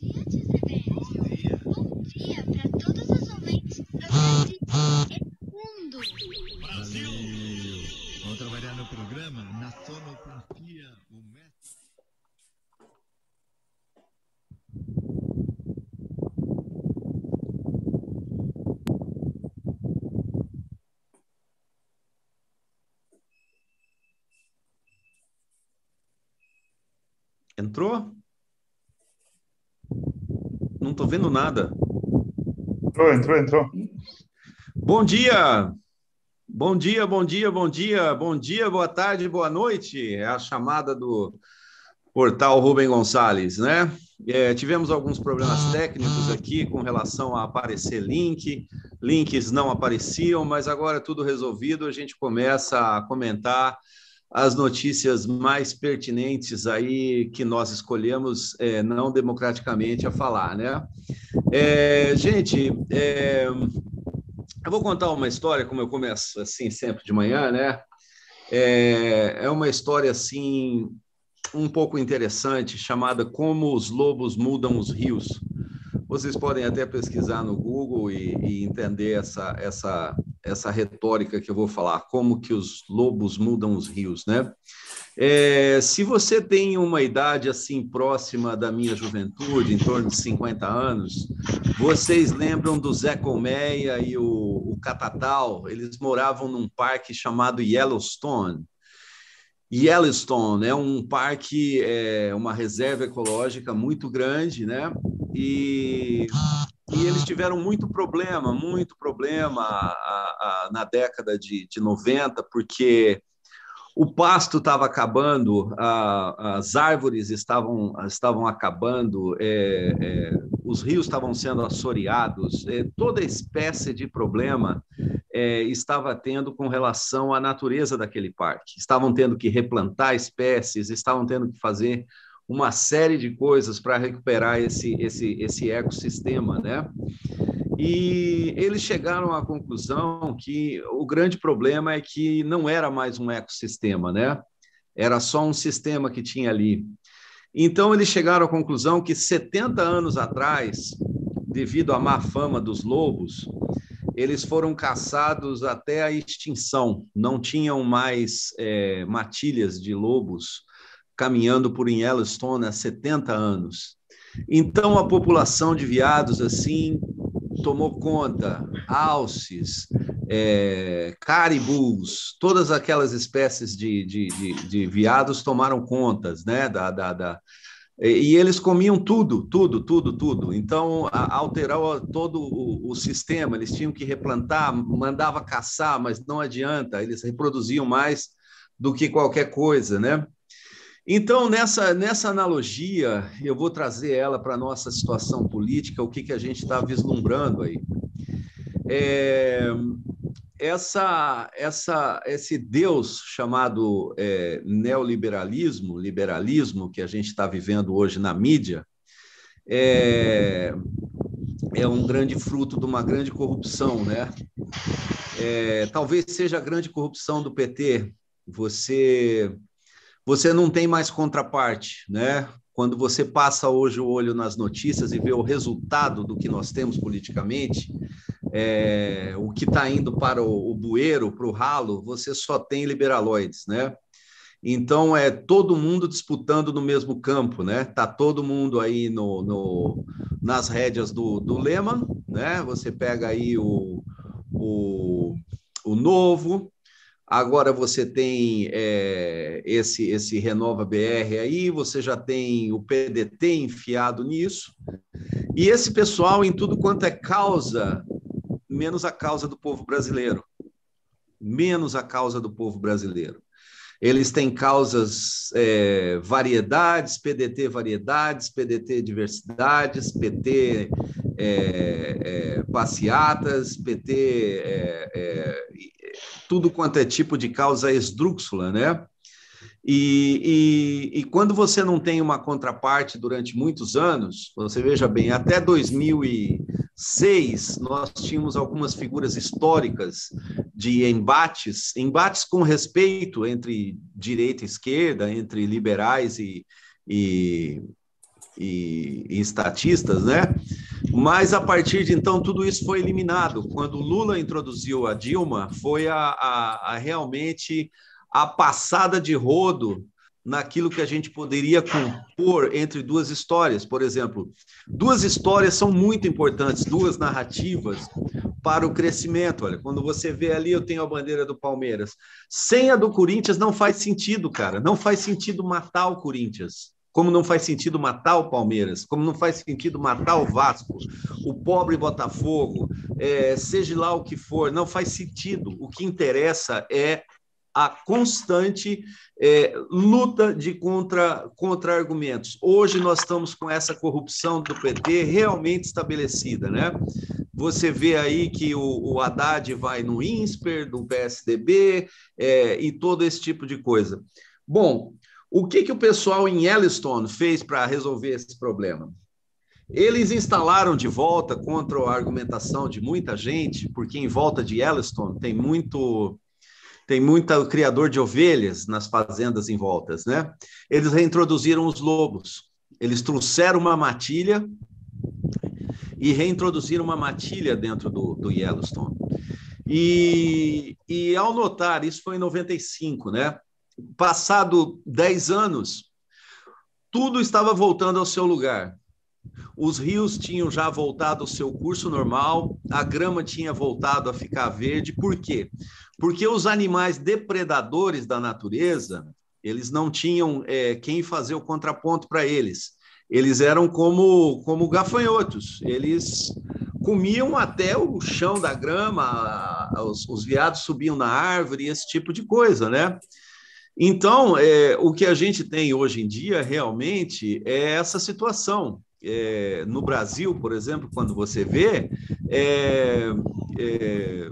dia, Tizebete. Bom dia para todos os ouvintes da Rede Mundo. Brasil! Vamos trabalhar no programa na sonoplastia, o mestre. Entrou? Não estou vendo nada. Entrou, entrou, entrou. Bom dia! Bom dia, bom dia, bom dia, bom dia, boa tarde, boa noite. É a chamada do portal Rubem Gonçalves, né? É, tivemos alguns problemas técnicos aqui com relação a aparecer link, links não apareciam, mas agora tudo resolvido, a gente começa a comentar as notícias mais pertinentes aí que nós escolhemos é, não democraticamente a falar, né? É, gente, é, eu vou contar uma história, como eu começo assim sempre de manhã, né? É, é uma história assim um pouco interessante chamada Como os Lobos Mudam os Rios. Vocês podem até pesquisar no Google e, e entender essa, essa, essa retórica que eu vou falar, como que os lobos mudam os rios, né? É, se você tem uma idade assim próxima da minha juventude, em torno de 50 anos, vocês lembram do Zé Colmeia e o, o Catatal? Eles moravam num parque chamado Yellowstone. Yellowstone é um parque, é uma reserva ecológica muito grande, né? E, e eles tiveram muito problema, muito problema a, a, na década de, de 90, porque o pasto estava acabando, a, as árvores estavam, estavam acabando, é, é, os rios estavam sendo assoreados, é, toda espécie de problema é, estava tendo com relação à natureza daquele parque. Estavam tendo que replantar espécies, estavam tendo que fazer uma série de coisas para recuperar esse, esse, esse ecossistema, né? E eles chegaram à conclusão que o grande problema é que não era mais um ecossistema, né? Era só um sistema que tinha ali. Então, eles chegaram à conclusão que 70 anos atrás, devido à má fama dos lobos, eles foram caçados até a extinção. Não tinham mais é, matilhas de lobos caminhando por Yellowstone há 70 anos. Então, a população de veados, assim, tomou conta, alces, é, caribus, todas aquelas espécies de, de, de, de veados tomaram contas, né, da, da, da, e eles comiam tudo, tudo, tudo, tudo. Então, alterou todo o, o, sistema. Eles tinham que replantar, mandava caçar, mas não adianta. Eles reproduziam mais do que qualquer coisa, né? Então, nessa, nessa analogia, eu vou trazer ela para a nossa situação política, o que, que a gente está vislumbrando aí. É, essa, essa, esse Deus chamado é, neoliberalismo, liberalismo, que a gente está vivendo hoje na mídia, é, é um grande fruto de uma grande corrupção, né? É, talvez seja a grande corrupção do PT. Você você não tem mais contraparte, né? Quando você passa hoje o olho nas notícias e vê o resultado do que nós temos politicamente, é, o que está indo para o, o bueiro, para o ralo, você só tem liberaloides, né? Então é todo mundo disputando no mesmo campo, né? Tá todo mundo aí no, no nas rédeas do, do Lehman, né? Você pega aí o, o, o novo, Agora você tem é, esse, esse Renova BR aí, você já tem o PDT enfiado nisso, e esse pessoal em tudo quanto é causa, menos a causa do povo brasileiro. Menos a causa do povo brasileiro. Eles têm causas é, variedades, PDT variedades, PDT diversidades, PT é, é, passeatas, PT é, é, tudo quanto é tipo de causa esdrúxula, né? E, e, e, quando você não tem uma contraparte durante muitos anos, você veja bem, até 2006 nós tínhamos algumas figuras históricas de embates, embates com respeito entre direita e esquerda, entre liberais e, e, e, e estatistas, né? Mas a partir de então tudo isso foi eliminado. Quando Lula introduziu a Dilma, foi a, a, a realmente a passada de rodo naquilo que a gente poderia compor entre duas histórias. Por exemplo, duas histórias são muito importantes, duas narrativas para o crescimento. Olha, quando você vê ali, eu tenho a bandeira do Palmeiras. Sem a do Corinthians não faz sentido, cara. Não faz sentido matar o Corinthians. Como não faz sentido matar o Palmeiras, como não faz sentido matar o Vasco, o pobre Botafogo, é, seja lá o que for, não faz sentido. O que interessa é a constante é, luta de contra, contra-argumentos. Hoje nós estamos com essa corrupção do PT realmente estabelecida, né? Você vê aí que o, o Haddad vai no INSPER, do PSDB, é, e todo esse tipo de coisa. Bom, o que, que o pessoal em Yellowstone fez para resolver esse problema? Eles instalaram de volta contra a argumentação de muita gente, porque em volta de Yellowstone tem muito tem muito criador de ovelhas nas fazendas em voltas, né? Eles reintroduziram os lobos. Eles trouxeram uma matilha e reintroduziram uma matilha dentro do, do Yellowstone. E, e ao notar, isso foi em 95, né? Passado 10 anos, tudo estava voltando ao seu lugar. Os rios tinham já voltado ao seu curso normal, a grama tinha voltado a ficar verde. Por quê? Porque os animais depredadores da natureza, eles não tinham é, quem fazer o contraponto para eles. Eles eram como, como gafanhotos, eles comiam até o chão da grama, os, os viados subiam na árvore, esse tipo de coisa, né? Então, é, o que a gente tem hoje em dia realmente é essa situação. É, no Brasil, por exemplo, quando você vê, é, é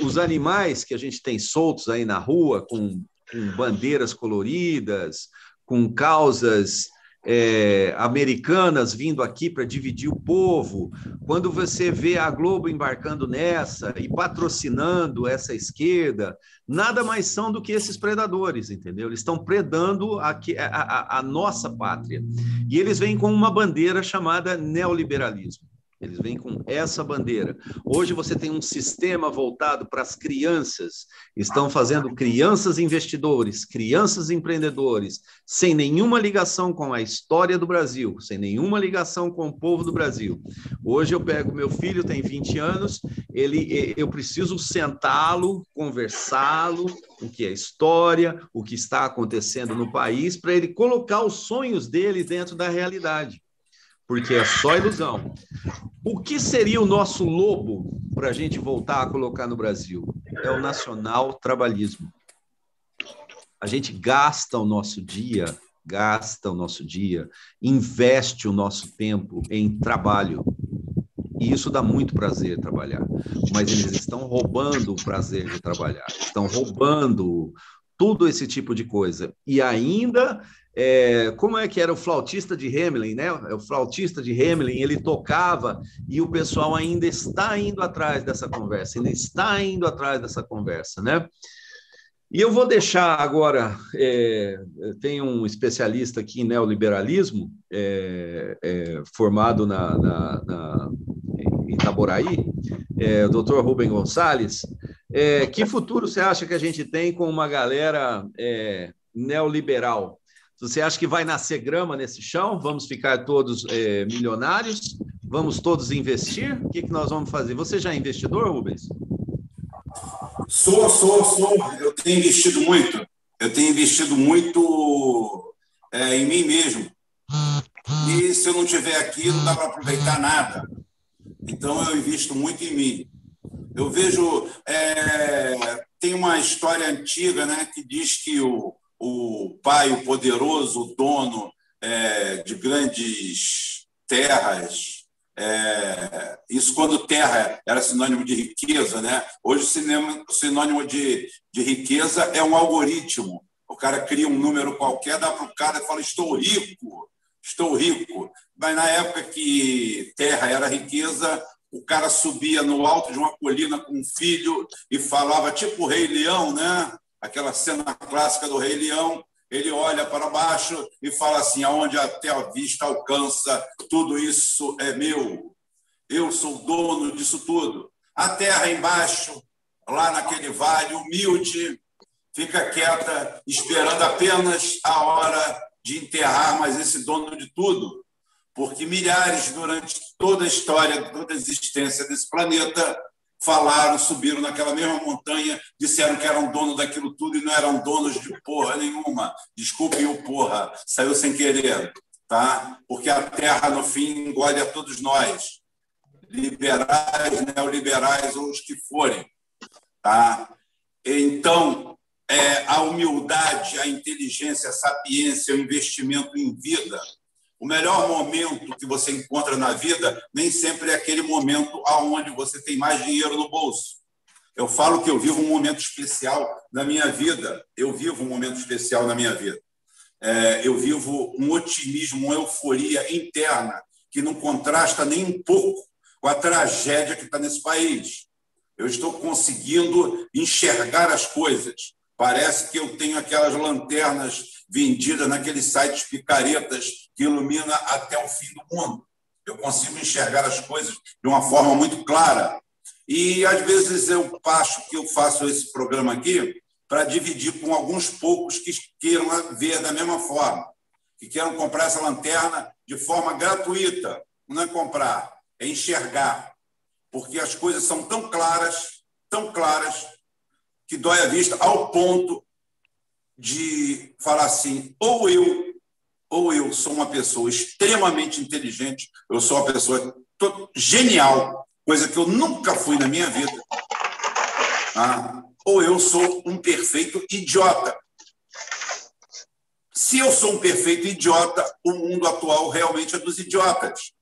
os animais que a gente tem soltos aí na rua, com, com bandeiras coloridas, com causas é, americanas vindo aqui para dividir o povo, quando você vê a Globo embarcando nessa e patrocinando essa esquerda, nada mais são do que esses predadores, entendeu? Eles estão predando a, a, a nossa pátria. E eles vêm com uma bandeira chamada neoliberalismo. Eles vêm com essa bandeira. Hoje você tem um sistema voltado para as crianças, estão fazendo crianças investidores, crianças empreendedores, sem nenhuma ligação com a história do Brasil, sem nenhuma ligação com o povo do Brasil. Hoje eu pego meu filho, tem 20 anos, ele eu preciso sentá-lo, conversá-lo, o que é história, o que está acontecendo no país, para ele colocar os sonhos dele dentro da realidade porque é só ilusão. O que seria o nosso lobo para a gente voltar a colocar no Brasil? É o nacional trabalhismo. A gente gasta o nosso dia, gasta o nosso dia, investe o nosso tempo em trabalho. E isso dá muito prazer trabalhar. Mas eles estão roubando o prazer de trabalhar, estão roubando tudo esse tipo de coisa. E ainda é, como é que era o flautista de Hamelin, né? O flautista de Hamelin, ele tocava e o pessoal ainda está indo atrás dessa conversa, ainda está indo atrás dessa conversa, né? E eu vou deixar agora, é, tem um especialista aqui em neoliberalismo, é, é, formado na, na, na, em Itaboraí, é, o doutor Rubem Gonçalves. É, que futuro você acha que a gente tem com uma galera é, neoliberal? Você acha que vai nascer grama nesse chão? Vamos ficar todos é, milionários? Vamos todos investir? O que, que nós vamos fazer? Você já é investidor, Rubens? Sou, sou, sou. Eu tenho investido muito. Eu tenho investido muito é, em mim mesmo. E se eu não estiver aqui, não dá para aproveitar nada. Então, eu invisto muito em mim. Eu vejo. É, tem uma história antiga né, que diz que o, o pai, o poderoso, o dono é, de grandes terras. É, isso quando terra era sinônimo de riqueza, né? Hoje o sinônimo de, de riqueza é um algoritmo. O cara cria um número qualquer, dá para o cara e fala: Estou rico, estou rico. Mas na época que terra era riqueza, o cara subia no alto de uma colina com um filho e falava, tipo o Rei Leão, né? Aquela cena clássica do Rei Leão, ele olha para baixo e fala assim: aonde até a vista alcança, tudo isso é meu. Eu sou dono disso tudo. A terra embaixo, lá naquele vale humilde, fica quieta, esperando apenas a hora de enterrar mais esse dono de tudo, porque milhares durante toda a história, toda a existência desse planeta falaram, subiram naquela mesma montanha, disseram que eram dono daquilo tudo e não eram donos de porra nenhuma. Desculpem o porra, saiu sem querer, tá? Porque a terra, no fim, engole a todos nós, liberais, neoliberais ou os que forem, tá? Então, é, a humildade, a inteligência, a sapiência, o investimento em vida o melhor momento que você encontra na vida nem sempre é aquele momento aonde você tem mais dinheiro no bolso. Eu falo que eu vivo um momento especial na minha vida. Eu vivo um momento especial na minha vida. É, eu vivo um otimismo, uma euforia interna que não contrasta nem um pouco com a tragédia que está nesse país. Eu estou conseguindo enxergar as coisas. Parece que eu tenho aquelas lanternas vendidas naqueles sites picaretas que ilumina até o fim do mundo. Eu consigo enxergar as coisas de uma forma muito clara. E, às vezes, eu acho que eu faço esse programa aqui para dividir com alguns poucos que queiram ver da mesma forma, que queiram comprar essa lanterna de forma gratuita. Não é comprar, é enxergar. Porque as coisas são tão claras, tão claras, que dói a vista, ao ponto de falar assim: ou eu ou eu sou uma pessoa extremamente inteligente, eu sou uma pessoa genial, coisa que eu nunca fui na minha vida, ah, ou eu sou um perfeito idiota. Se eu sou um perfeito idiota, o mundo atual realmente é dos idiotas.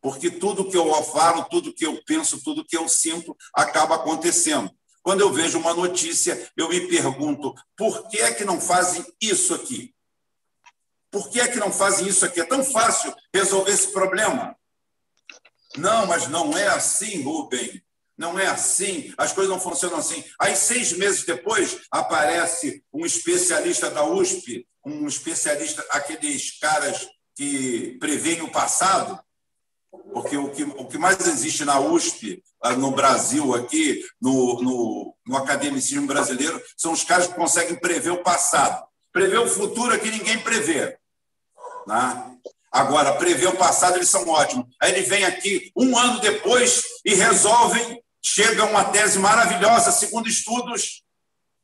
Porque tudo que eu falo, tudo que eu penso, tudo que eu sinto acaba acontecendo. Quando eu vejo uma notícia, eu me pergunto: por que é que não fazem isso aqui? Por que é que não fazem isso aqui? É tão fácil resolver esse problema. Não, mas não é assim, Rubem. Não é assim, as coisas não funcionam assim. Aí, seis meses depois, aparece um especialista da USP, um especialista, aqueles caras que preveem o passado, porque o que, o que mais existe na USP, ah, no Brasil, aqui, no, no, no academicismo brasileiro, são os caras que conseguem prever o passado. Prever o futuro é que ninguém prevê. Né? Agora, prever o passado, eles são ótimos. Aí eles vêm aqui um ano depois e resolvem, chega uma tese maravilhosa, segundo estudos,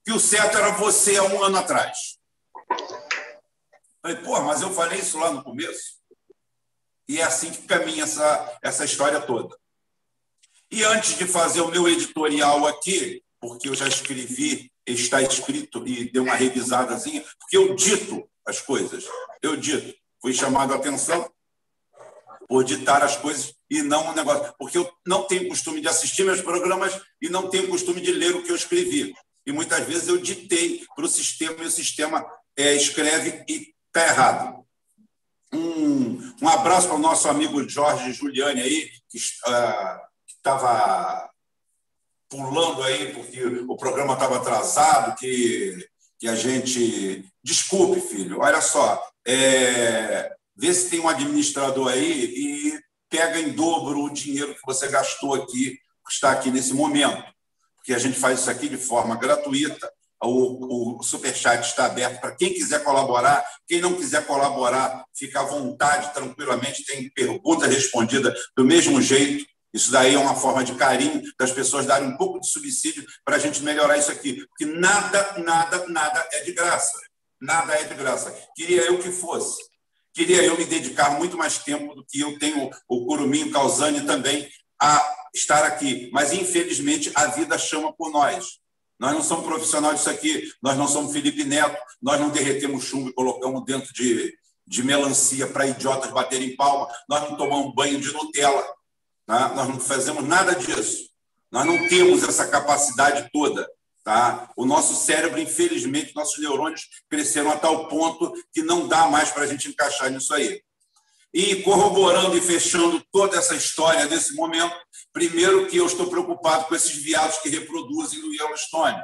que o certo era você há um ano atrás. Falei, pô, mas eu falei isso lá no começo. E é assim que caminha essa, essa história toda. E antes de fazer o meu editorial aqui, porque eu já escrevi está escrito e deu uma revisadazinha, porque eu dito as coisas, eu dito. Fui chamado a atenção por ditar as coisas e não o negócio. Porque eu não tenho costume de assistir meus programas e não tenho costume de ler o que eu escrevi. E muitas vezes eu ditei para o sistema e o sistema é, escreve e está errado. Um, um abraço para o nosso amigo Jorge Giuliani aí, que uh, estava pulando aí porque o programa estava atrasado, que, que a gente. Desculpe, filho, olha só, é, vê se tem um administrador aí e pega em dobro o dinheiro que você gastou aqui, que está aqui nesse momento. Porque a gente faz isso aqui de forma gratuita. O, o Superchat está aberto para quem quiser colaborar. Quem não quiser colaborar, fica à vontade, tranquilamente. Tem pergunta respondida do mesmo jeito. Isso daí é uma forma de carinho das pessoas darem um pouco de subsídio para a gente melhorar isso aqui. Porque nada, nada, nada é de graça. Nada é de graça. Queria eu que fosse. Queria eu me dedicar muito mais tempo do que eu tenho o Curuminho Calzani também a estar aqui. Mas, infelizmente, a vida chama por nós. Nós não somos profissionais disso aqui, nós não somos Felipe Neto, nós não derretemos chumbo e colocamos dentro de, de melancia para idiotas baterem palma, nós não tomamos banho de Nutella. Tá? Nós não fazemos nada disso. Nós não temos essa capacidade toda. Tá? O nosso cérebro, infelizmente, nossos neurônios cresceram a tal ponto que não dá mais para a gente encaixar nisso aí. E corroborando e fechando toda essa história nesse momento, primeiro que eu estou preocupado com esses viados que reproduzem no Yellowstone.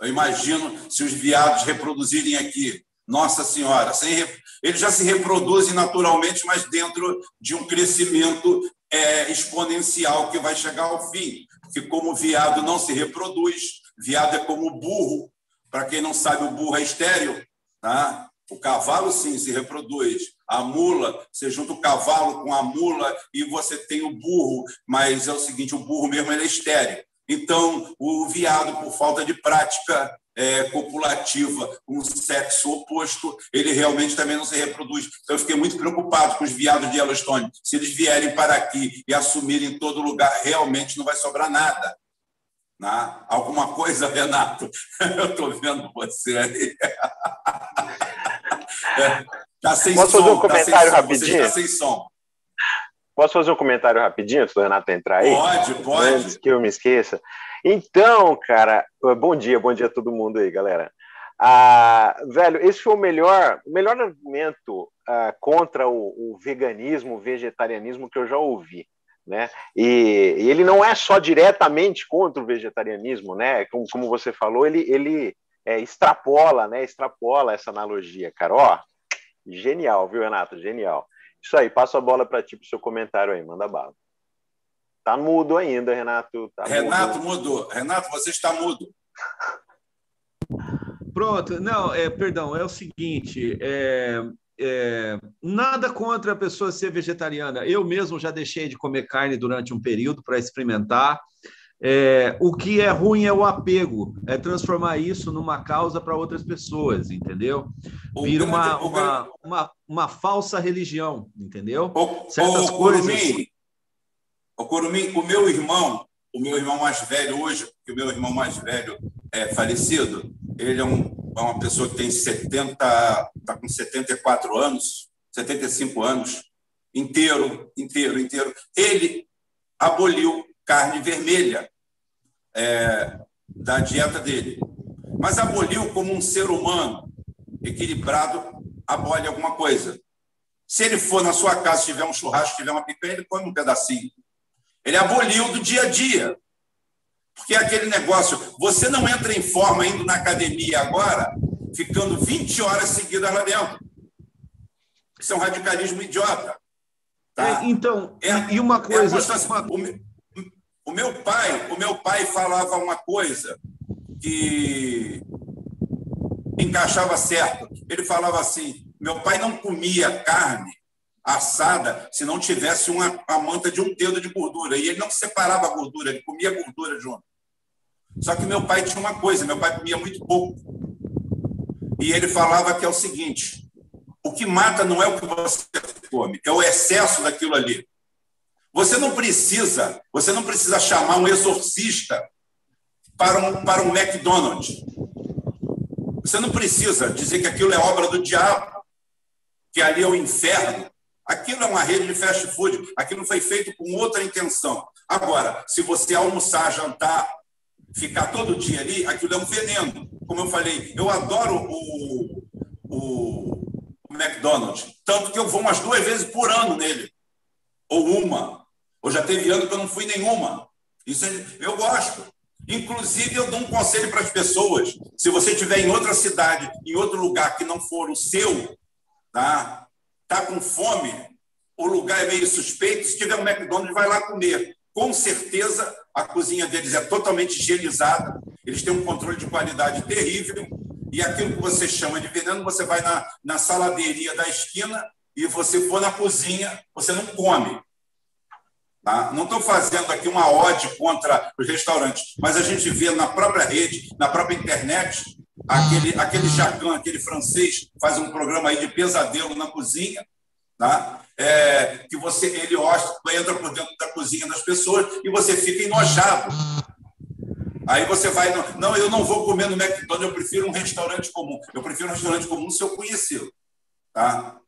Eu imagino se os viados reproduzirem aqui Nossa Senhora, sem, eles já se reproduzem naturalmente, mas dentro de um crescimento é, exponencial que vai chegar ao fim. Porque, como o viado não se reproduz, viado é como burro. Para quem não sabe, o burro é estéreo. Tá? O cavalo, sim, se reproduz. A mula, você junta o cavalo com a mula e você tem o burro, mas é o seguinte: o burro mesmo é estéreo. Então, o viado, por falta de prática é, copulativa com o sexo oposto, ele realmente também não se reproduz. Então, eu fiquei muito preocupado com os viados de Yellowstone. Se eles vierem para aqui e assumirem todo lugar, realmente não vai sobrar nada. Né? Alguma coisa, Renato? Eu estou vendo você aí. Tá sem Posso som, fazer um tá comentário tá rapidinho? Está sem som. Posso fazer um comentário rapidinho antes do Renato entrar aí? Pode, pode. Antes que eu me esqueça. Então, cara, bom dia, bom dia a todo mundo aí, galera. Ah, velho, esse foi o melhor, melhor argumento ah, contra o, o, veganismo, o vegetarianismo que eu já ouvi. Né? E, e, ele não é só diretamente contra o vegetarianismo, né? Como, como você falou, ele, ele é, extrapola, né? Extrapola essa analogia, cara. Ó, genial, viu, Renato? Genial. Isso aí, passo a bola para ti, para o seu comentário aí, manda bala. Tá mudo ainda, Renato. Tá Renato mudo. mudou. Renato, você está mudo. Pronto, não, é, perdão, é o seguinte, é, é, nada contra a pessoa ser vegetariana. Eu mesmo já deixei de comer carne durante um período para experimentar. É, o que é ruim é o apego, é transformar isso numa causa para outras pessoas, entendeu? Vira uma, uma, uma, uma, falsa religião, entendeu? Certas o, coisas. Curumim, o Curumim, o meu irmão, o meu irmão mais velho hoje, que o meu irmão mais velho é falecido, ele é, um, é uma pessoa que tem 70, está com 74 anos, 75 anos, inteiro, inteiro, inteiro. Ele aboliu carne vermelha é, da dieta dele, mas aboliu como um ser humano equilibrado, abole alguma coisa. Se ele for na sua casa, tiver um churrasco, tiver uma picanha, ele come um pedacinho. Ele aboliu do dia a dia. Porque é aquele negócio, você não entra em forma indo na academia agora, ficando 20 horas seguidas lá dentro. Isso é um radicalismo idiota. Tá? É, então, é, e uma coisa. É uma... O, meu, o meu pai, o meu pai falava uma coisa que encaixava certo. Ele falava assim: meu pai não comia carne assada se não tivesse uma, manta de um dedo de gordura. E ele não separava a gordura, ele comia gordura junto. Só que meu pai tinha uma coisa: meu pai comia muito pouco. E ele falava que é o seguinte: o que mata não é o que você come, é o excesso daquilo ali. Você não precisa, você não precisa chamar um exorcista para um, para um McDonald's. Você não precisa dizer que aquilo é obra do diabo, que ali é o inferno. Aquilo é uma rede de fast food. Aquilo foi feito com outra intenção. Agora, se você almoçar, jantar, ficar todo dia ali, aquilo é um veneno. Como eu falei, eu adoro o, o, McDonald's, tanto que eu vou umas duas vezes por ano nele, ou uma. Ou já teve ano que eu não fui nenhuma. Isso é, eu gosto. Inclusive, eu dou um conselho para as pessoas: se você estiver em outra cidade, em outro lugar que não for o seu, tá? Tá com fome, o lugar é meio suspeito. Se tiver um McDonald's, vai lá comer. Com certeza, a cozinha deles é totalmente higienizada. Eles têm um controle de qualidade terrível. E aquilo que você chama de veneno, você vai na, na saladeria da esquina e você for na cozinha, você não come. Tá? Não estou fazendo aqui uma ode contra os restaurantes, mas a gente vê na própria rede, na própria internet, aquele, aquele Jacan, aquele francês, faz um programa aí de pesadelo na cozinha, tá? É, que você ele entra por dentro da cozinha das pessoas e você fica enojado. Aí você vai, não, eu não vou comer no McDonald's, eu prefiro um restaurante comum. Eu prefiro um restaurante comum se eu conhecê-lo. Tá?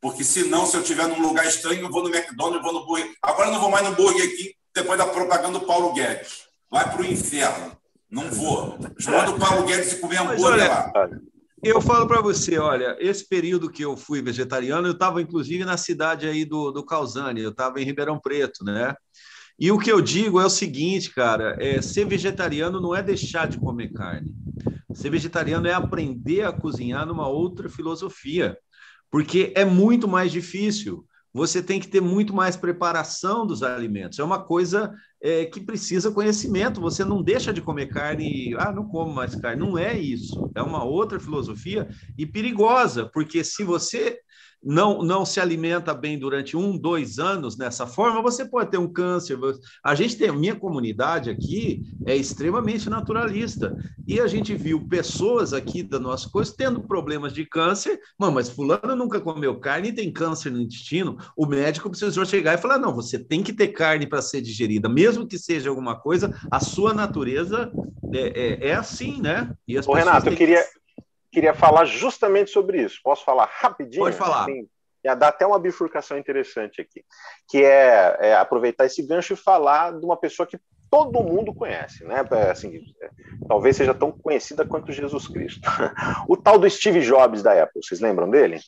Porque senão, se eu estiver num lugar estranho, eu vou no McDonald's, vou no Burger. Agora eu não vou mais no Burger aqui, depois da propaganda do Paulo Guedes. Vai para o inferno. Não vou. Manda o Paulo Guedes comer hambúrguer lá. Eu falo para você, olha, esse período que eu fui vegetariano, eu estava inclusive na cidade aí do, do Calzane, eu estava em Ribeirão Preto, né? E o que eu digo é o seguinte, cara, é, ser vegetariano não é deixar de comer carne. Ser vegetariano é aprender a cozinhar numa outra filosofia, porque é muito mais difícil. Você tem que ter muito mais preparação dos alimentos. É uma coisa é, que precisa conhecimento. Você não deixa de comer carne, ah, não como mais carne. Não é isso. É uma outra filosofia e perigosa, porque se você não, não se alimenta bem durante um, dois anos nessa forma, você pode ter um câncer. A gente tem, a minha comunidade aqui é extremamente naturalista. E a gente viu pessoas aqui da nossa coisa tendo problemas de câncer. Mano, mas fulano nunca comeu carne e tem câncer no intestino. O médico precisou chegar e falar: não, você tem que ter carne para ser digerida, mesmo que seja alguma coisa, a sua natureza é, é, é assim, né? E as Ô, Renato, eu queria. Que queria falar justamente sobre isso. Posso falar rapidinho? Pode falar. Assim, ia dar até uma bifurcação interessante aqui, que é, é, aproveitar esse gancho e falar de uma pessoa que todo mundo conhece, né? É, assim, talvez seja tão conhecida quanto Jesus Cristo. o tal do Steve Jobs da Apple, vocês lembram dele?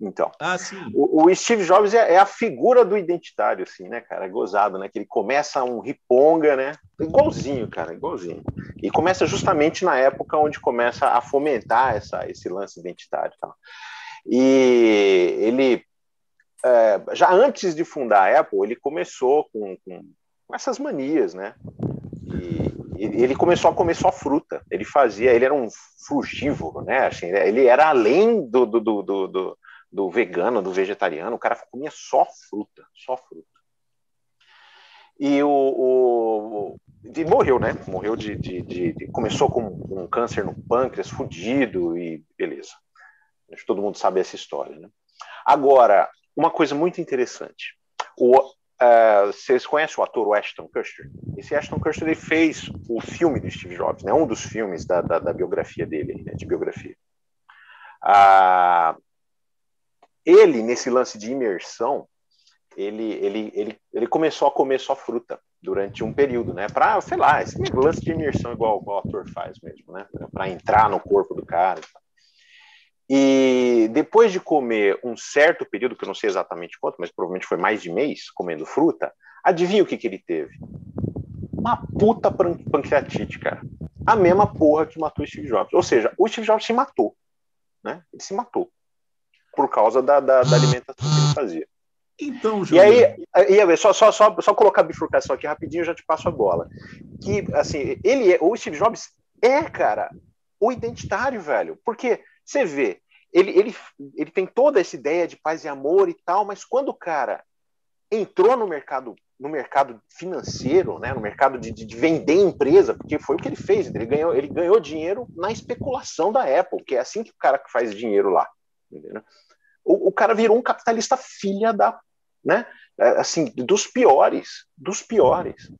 Então, ah. O, o Steve Jobs é, é, a figura do identitário, assim, né, cara? É gozado, né? Que ele começa um riponga, né? Igualzinho, cara, igualzinho. E começa justamente na época onde começa a fomentar essa, esse lance identitário e tal. E ele, é, já antes de fundar a Apple, ele começou com, com, com essas manias, né? E ele começou a comer só fruta. Ele fazia, ele era um frugívoro, né? Assim, ele era além do, do, do, do do vegano, do vegetariano, o cara comia só fruta, só fruta. E o, o e morreu, né? Morreu de, de, de, de começou com um câncer no pâncreas, fudido e beleza. Acho que todo mundo sabe essa história, né? Agora, uma coisa muito interessante. O, uh, vocês conhecem o ator Ashton Kutcher? Esse Ashton Kutcher ele fez o filme do Steve Jobs, né? Um dos filmes da, da, da biografia dele, né? de biografia. Uh, ele, nesse lance de imersão, ele, ele, ele, ele começou a comer só fruta durante um período, né? Para, sei lá, esse lance de imersão igual, igual o ator faz mesmo, né? Para entrar no corpo do cara. E depois de comer um certo período, que eu não sei exatamente quanto, mas provavelmente foi mais de mês comendo fruta, adivinha o que, que ele teve? Uma puta pancreatite, cara. A mesma porra que matou o Steve Jobs. Ou seja, o Steve Jobs se matou. Né? Ele se matou por causa da, da, da alimentação que ele fazia. Então, Júlio. E aí, e aí só, só, só, só colocar a bifurcação aqui rapidinho, eu já te passo a bola. Que, assim, ele é, o Steve Jobs é, cara, o identitário, velho. Porque você vê, ele, ele, ele tem toda essa ideia de paz e amor e tal, mas quando o cara entrou no mercado no mercado financeiro, né, no mercado de, de, vender empresa, porque foi o que ele fez. Ele ganhou, ele ganhou dinheiro na especulação da Apple, que é assim que o cara faz dinheiro lá. Entendeu? o, o cara virou um capitalista filha da, né? É, assim, dos piores, dos piores.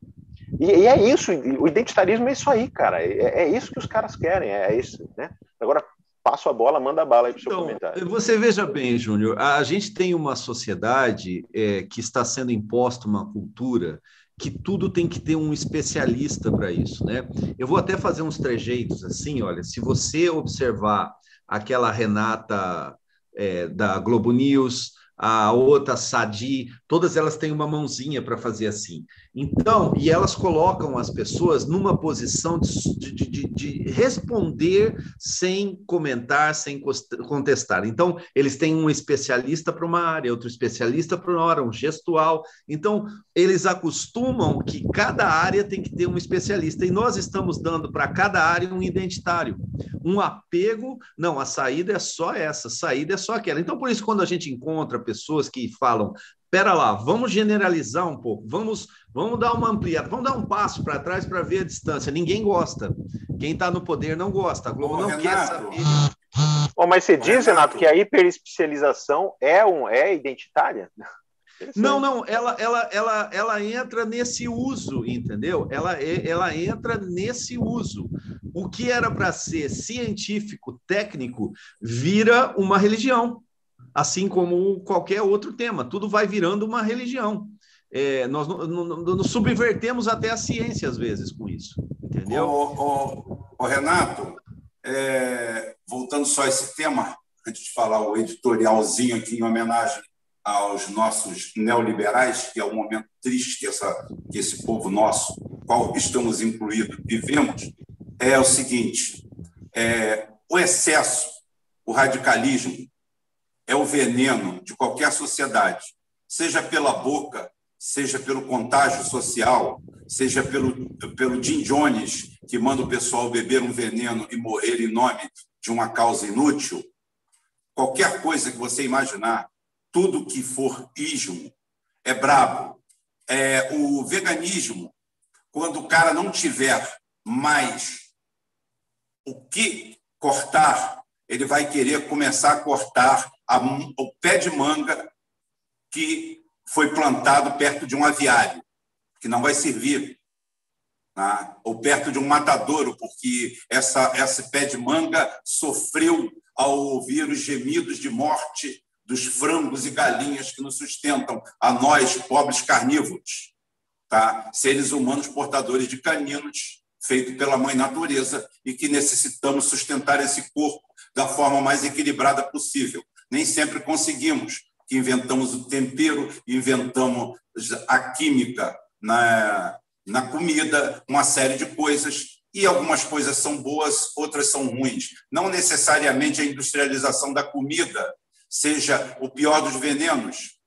E, e, é isso, o identitarismo é isso aí, cara. É, é, isso que os caras querem, é isso, né? Agora passo a bola, manda a bala aí para o seu então, comentário. Você veja bem, Júnior, a gente tem uma sociedade é, que está sendo imposta uma cultura que tudo tem que ter um especialista para isso, né? Eu vou até fazer uns trejeitos assim, olha, se você observar aquela Renata é, da Globo News, a outra Sadi, todas elas têm uma mãozinha para fazer assim. Então, e elas colocam as pessoas numa posição de, de, de, de, responder sem comentar, sem contestar. Então, eles têm um especialista para uma área, outro especialista para hora, um gestual. Então, eles acostumam que cada área tem que ter um especialista. E nós estamos dando para cada área um identitário, um apego. Não, a saída é só essa, a saída é só aquela. Então, por isso, quando a gente encontra pessoas que falam Pera lá, vamos generalizar um pouco, vamos, vamos dar uma ampliada, vamos dar um passo para trás para ver a distância. Ninguém gosta. Quem está no poder não gosta. A Globo Ô, não Renato. quer saber. Oh, mas você diz, Renato, que a hiperespecialização é, um, é identitária? Não, não, ela, ela, ela, ela entra nesse uso, entendeu? Ela, ela entra nesse uso. O que era para ser científico, técnico, vira uma religião assim como qualquer outro tema. Tudo vai virando uma religião. É, nós nos subvertemos até a ciência, às vezes, com isso. Entendeu? O Renato, é, voltando só a esse tema, antes de falar o editorialzinho aqui em homenagem aos nossos neoliberais, que é o momento triste que, essa, que esse povo nosso, qual estamos incluídos, vivemos, é o seguinte: É, o excesso, o radicalismo, é o veneno de qualquer sociedade, seja pela boca, seja pelo contágio social, seja pelo, pelo Jim Jones, que manda o pessoal beber um veneno e morrer em nome de uma causa inútil, qualquer coisa que você imaginar, tudo que for ismo é brabo. É, o veganismo, quando o cara não tiver mais o que cortar, ele vai querer começar a cortar a, o pé de manga que foi plantado perto de um aviário, que não vai servir, tá? ou perto de um matadouro, porque essa, esse pé de manga sofreu ao ouvir os gemidos de morte dos frangos e galinhas que nos sustentam, a nós, pobres carnívoros, tá? seres humanos portadores de caninos, feito pela mãe natureza, e que necessitamos sustentar esse corpo da forma mais equilibrada possível. Nem sempre conseguimos, que inventamos o tempero, inventamos a química na, na comida, uma série de coisas, e algumas coisas são boas, outras são ruins. Não necessariamente a industrialização da comida seja o pior dos venenos.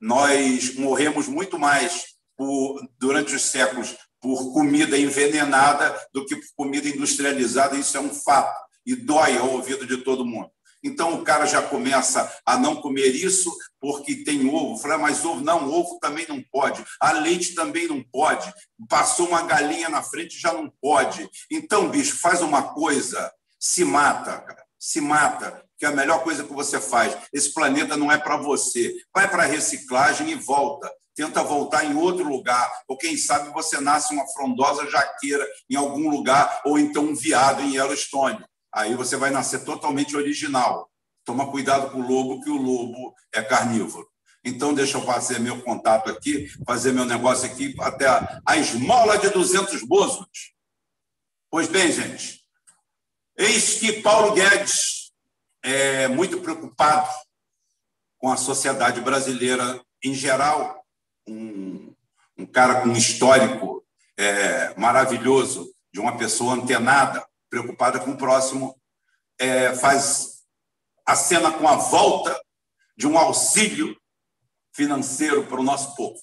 Nós morremos muito mais por, durante os séculos por comida envenenada do que por comida industrializada, isso é um fato, e dói ao ouvido de todo mundo. Então o cara já começa a não comer isso porque tem ovo. Falei, ah, mas ovo não, ovo também não pode. A leite também não pode. Passou uma galinha na frente já não pode. Então, bicho, faz uma coisa, se mata, cara. se mata, que é a melhor coisa que você faz. Esse planeta não é para você. Vai para a reciclagem e volta. Tenta voltar em outro lugar, ou quem sabe você nasce uma frondosa jaqueira em algum lugar, ou então um viado em Yellowstone aí você vai nascer totalmente original. Toma cuidado com o lobo, que o lobo é carnívoro. Então, deixa eu fazer meu contato aqui, fazer meu negócio aqui até a, a esmola de 200 bozos. Pois bem, gente, eis que Paulo Guedes é muito preocupado com a sociedade brasileira em geral, um, um cara com um histórico é, maravilhoso, de uma pessoa antenada, preocupada com o próximo, é, faz a cena com a volta de um auxílio financeiro para o nosso povo.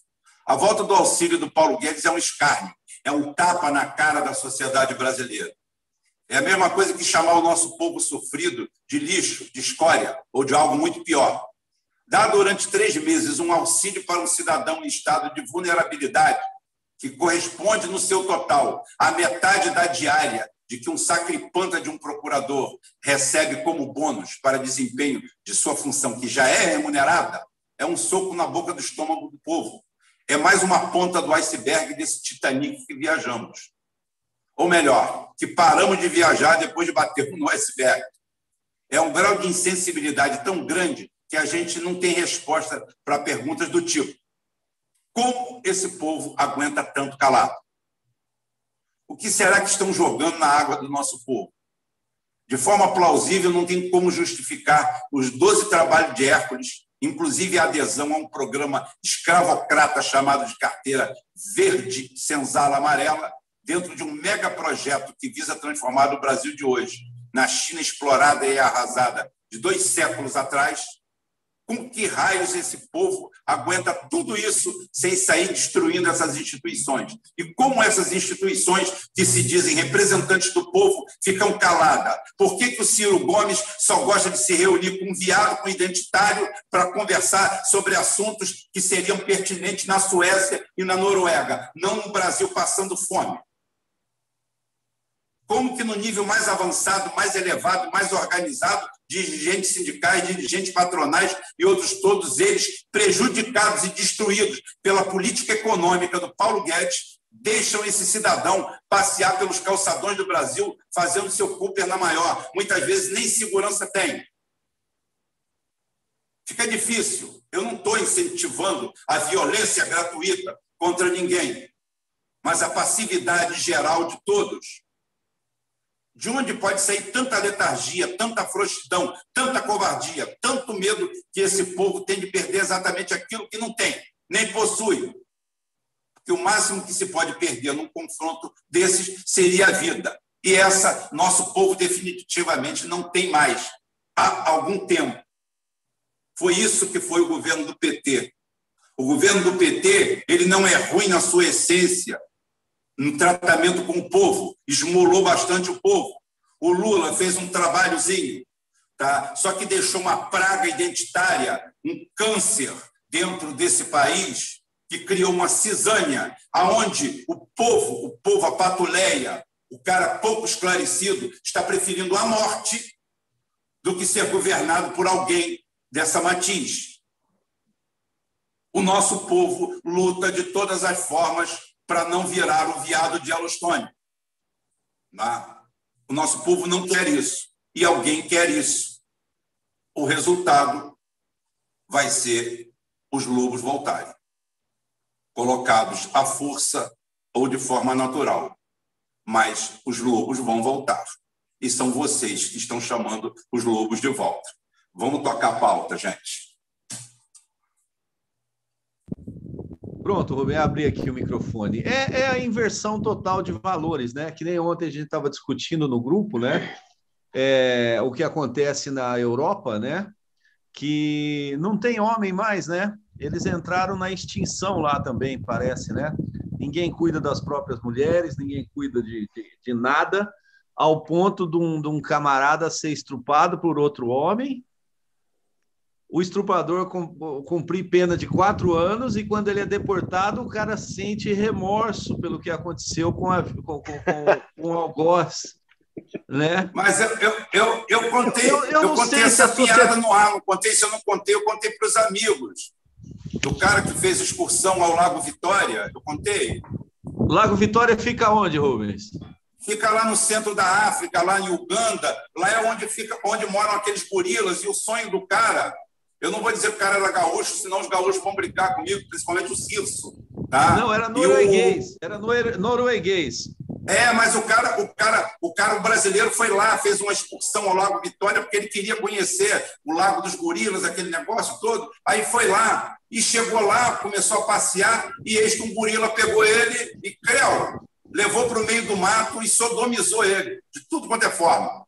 A volta do auxílio do Paulo Guedes é um escárnio, é um tapa na cara da sociedade brasileira. É a mesma coisa que chamar o nosso povo sofrido de lixo, de escória ou de algo muito pior. Dar durante três meses um auxílio para um cidadão em estado de vulnerabilidade, que corresponde no seu total à metade da diária de que um sacripanta de um procurador recebe como bônus para desempenho de sua função, que já é remunerada, é um soco na boca do estômago do povo. É mais uma ponta do iceberg desse Titanic que viajamos. Ou melhor, que paramos de viajar depois de bater no iceberg. É um grau de insensibilidade tão grande que a gente não tem resposta para perguntas do tipo: como esse povo aguenta tanto calado? O que será que estão jogando na água do nosso povo? De forma plausível, não tem como justificar os 12 trabalhos de Hércules, inclusive a adesão a um programa escravocrata chamado de Carteira Verde Senzala Amarela, dentro de um megaprojeto que visa transformar o Brasil de hoje, na China explorada e arrasada de dois séculos atrás, com que raios esse povo aguenta tudo isso sem sair destruindo essas instituições? E como essas instituições, que se dizem representantes do povo, ficam caladas? Por que, que o Ciro Gomes só gosta de se reunir com um viado, com um identitário, para conversar sobre assuntos que seriam pertinentes na Suécia e na Noruega, não no Brasil passando fome? Como que no nível mais avançado, mais elevado, mais organizado, dirigentes sindicais, dirigentes patronais e outros todos eles prejudicados e destruídos pela política econômica do Paulo Guedes, deixam esse cidadão passear pelos calçadões do Brasil fazendo seu Cooper na maior. Muitas vezes nem segurança tem. Fica difícil. Eu não estou incentivando a violência gratuita contra ninguém, mas a passividade geral de todos de onde pode sair tanta letargia, tanta frouxidão, tanta covardia, tanto medo que esse povo tem de perder exatamente aquilo que não tem, nem possui? Porque o máximo que se pode perder num confronto desses seria a vida. E essa nosso povo definitivamente não tem mais há algum tempo. Foi isso que foi o governo do PT. O governo do PT, ele não é ruim na sua essência, no tratamento com o povo, esmolou bastante o povo. O Lula fez um trabalhozinho, tá? só que deixou uma praga identitária, um câncer dentro desse país que criou uma cisânia, aonde o povo, o povo, a patuleia, o cara pouco esclarecido, está preferindo a morte do que ser governado por alguém dessa matiz. O nosso povo luta de todas as formas para não virar o viado de Yellowstone. Tá? O nosso povo não quer isso. E alguém quer isso. O resultado vai ser os lobos voltarem colocados à força ou de forma natural. Mas os lobos vão voltar. E são vocês que estão chamando os lobos de volta. Vamos tocar a pauta, gente. Pronto, Rubem, abri aqui o microfone. É, é, a inversão total de valores, né? Que nem ontem a gente estava discutindo no grupo, né? É, o que acontece na Europa, né? Que não tem homem mais, né? Eles entraram na extinção lá também, parece, né? Ninguém cuida das próprias mulheres, ninguém cuida de, de, de nada, ao ponto de um, de um camarada ser estrupado por outro homem, o estrupador cumprir pena de quatro anos e quando ele é deportado, o cara sente remorso pelo que aconteceu com, a, com, com, com o algoz. Né? Mas eu, eu, eu, eu contei, eu, eu, eu contei essa piada no ar, não contei se eu não contei, eu contei para os amigos. Do cara que fez excursão ao Lago Vitória, eu contei. Lago Vitória fica onde, Rubens? Fica lá no centro da África, lá em Uganda. Lá é onde, fica, onde moram aqueles gorilas. E o sonho do cara eu não vou dizer que o cara era gaúcho, senão os gaúchos vão brigar comigo, principalmente o Cirso. Tá? Não, era norueguês. O... Era norueguês. É, mas o cara, o cara, o cara o brasileiro foi lá, fez uma excursão ao Lago Vitória porque ele queria conhecer o Lago dos Gorilas, aquele negócio todo. Aí foi lá e chegou lá, começou a passear e eis que um gorila pegou ele e creu, levou para o meio do mato e sodomizou ele de tudo quanto é forma.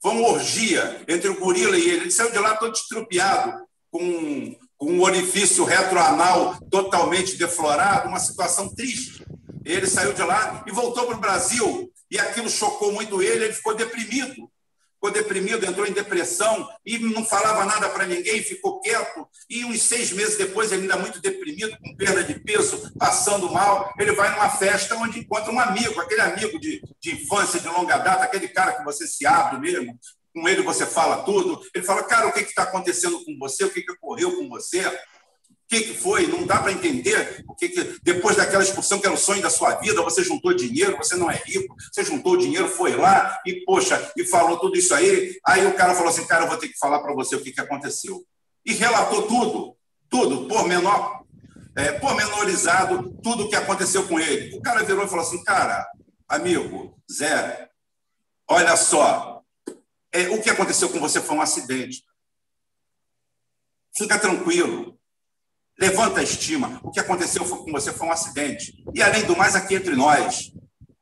Foi uma orgia entre o gorila e ele. Ele saiu de lá todo estrupiado, com, com um orifício retroanal totalmente deflorado, uma situação triste. Ele saiu de lá e voltou para o Brasil, e aquilo chocou muito ele, ele ficou deprimido. Ficou deprimido, entrou em depressão e não falava nada para ninguém, ficou quieto. E uns seis meses depois, ele ainda muito deprimido, com perda de peso, passando mal, ele vai numa festa onde encontra um amigo, aquele amigo de, de infância, de longa data, aquele cara que você se abre mesmo, com ele você fala tudo. Ele fala, cara, o que está acontecendo com você? O que, que ocorreu com você? O que, que foi? Não dá para entender. O que, que depois daquela expulsão que era o sonho da sua vida, você juntou dinheiro, você não é rico, você juntou dinheiro, foi lá e poxa e falou tudo isso aí. Aí o cara falou assim, cara, eu vou ter que falar para você o que, que aconteceu. E relatou tudo, tudo, por menor, é, pormenorizado, tudo o que aconteceu com ele. O cara virou e falou assim, cara, amigo, Zé, olha só, é, o que aconteceu com você foi um acidente. Fica tranquilo. Levanta a estima. O que aconteceu com você foi um acidente. E, além do mais, aqui entre nós,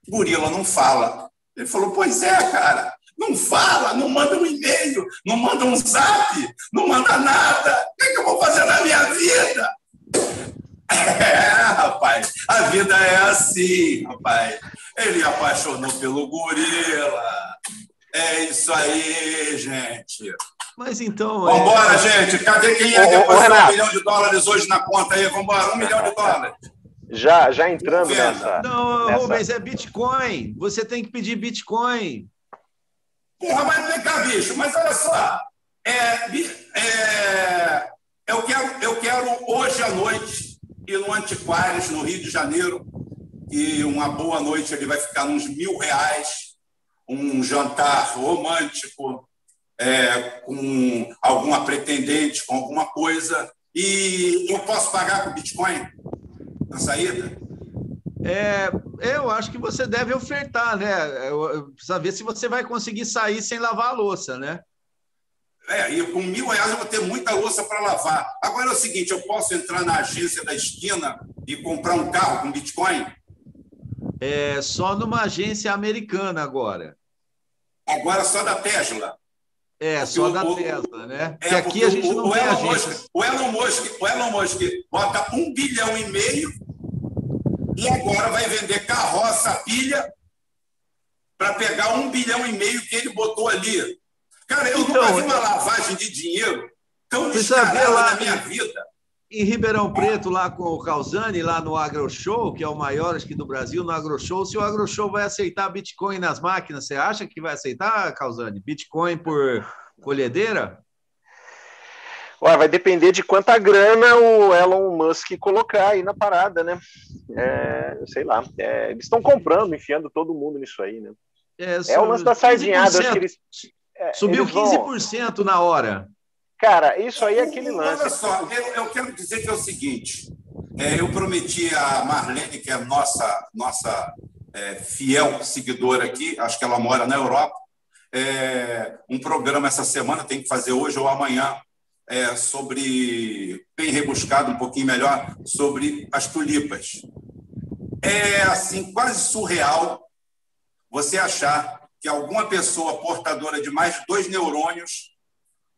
gorila não fala. Ele falou: Pois é, cara. Não fala, não manda um e-mail, não manda um zap, não manda nada. O que, é que eu vou fazer na minha vida? É, rapaz, a vida é assim, rapaz. Ele apaixonou pelo gorila. É isso aí, gente. Mas então. Vambora, é... gente. Cadê quem é que depositou um milhão de dólares hoje na conta aí? Vambora, um milhão de dólares. Já, já entrando nessa. Não, nessa... Rubens, é Bitcoin. Você tem que pedir Bitcoin. Porra, mas vem cá, bicho. Mas olha só. É, é, eu, quero, eu quero hoje à noite ir no Antiquários, no Rio de Janeiro. E uma boa noite ele vai ficar uns mil reais um jantar romântico é, com alguma pretendente, com alguma coisa, e eu posso pagar com Bitcoin na saída? É, eu acho que você deve ofertar, né? Precisa ver se você vai conseguir sair sem lavar a louça, né? É, e com mil reais eu vou ter muita louça para lavar. Agora é o seguinte: eu posso entrar na agência da esquina e comprar um carro com Bitcoin? É só numa agência americana agora. Agora só da Tesla. É, só o- da Tesla, né? É, que aqui a gente o, não o tem Elon. Musk, o Elon Musk, o Elon Musk bota um bilhão e meio e agora vai vender carroça, pilha, para pegar um bilhão e meio que ele botou ali. Cara, eu Então, nunca vi uma lavagem de dinheiro tão descarada lá- na minha vida. Em Ribeirão Preto, lá com o Calzani, lá no AgroShow, que é o maior acho que do Brasil, no AgroShow, se o AgroShow vai aceitar Bitcoin nas máquinas, você acha que vai aceitar, Calzani? Bitcoin por colhedeira? Olha, vai depender de quanta grana o Elon Musk colocar aí na parada, né? É, sei lá. é, eles estão comprando, enfiando todo mundo nisso aí, né? É o lance da sardinhada. Eles, é, Subiu eles vão- 15% na hora. Cara, isso aí é aquele lance. Olha só, eu, eu quero dizer que é o seguinte: é, eu prometi a Marlene, que é nossa, nossa é, fiel seguidora aqui, acho que ela mora na Europa, é, um programa essa semana, tem que fazer hoje ou amanhã, é, sobre, bem rebuscado, um pouquinho melhor, sobre as tulipas. É assim, quase surreal você achar que alguma pessoa portadora de mais de dois neurônios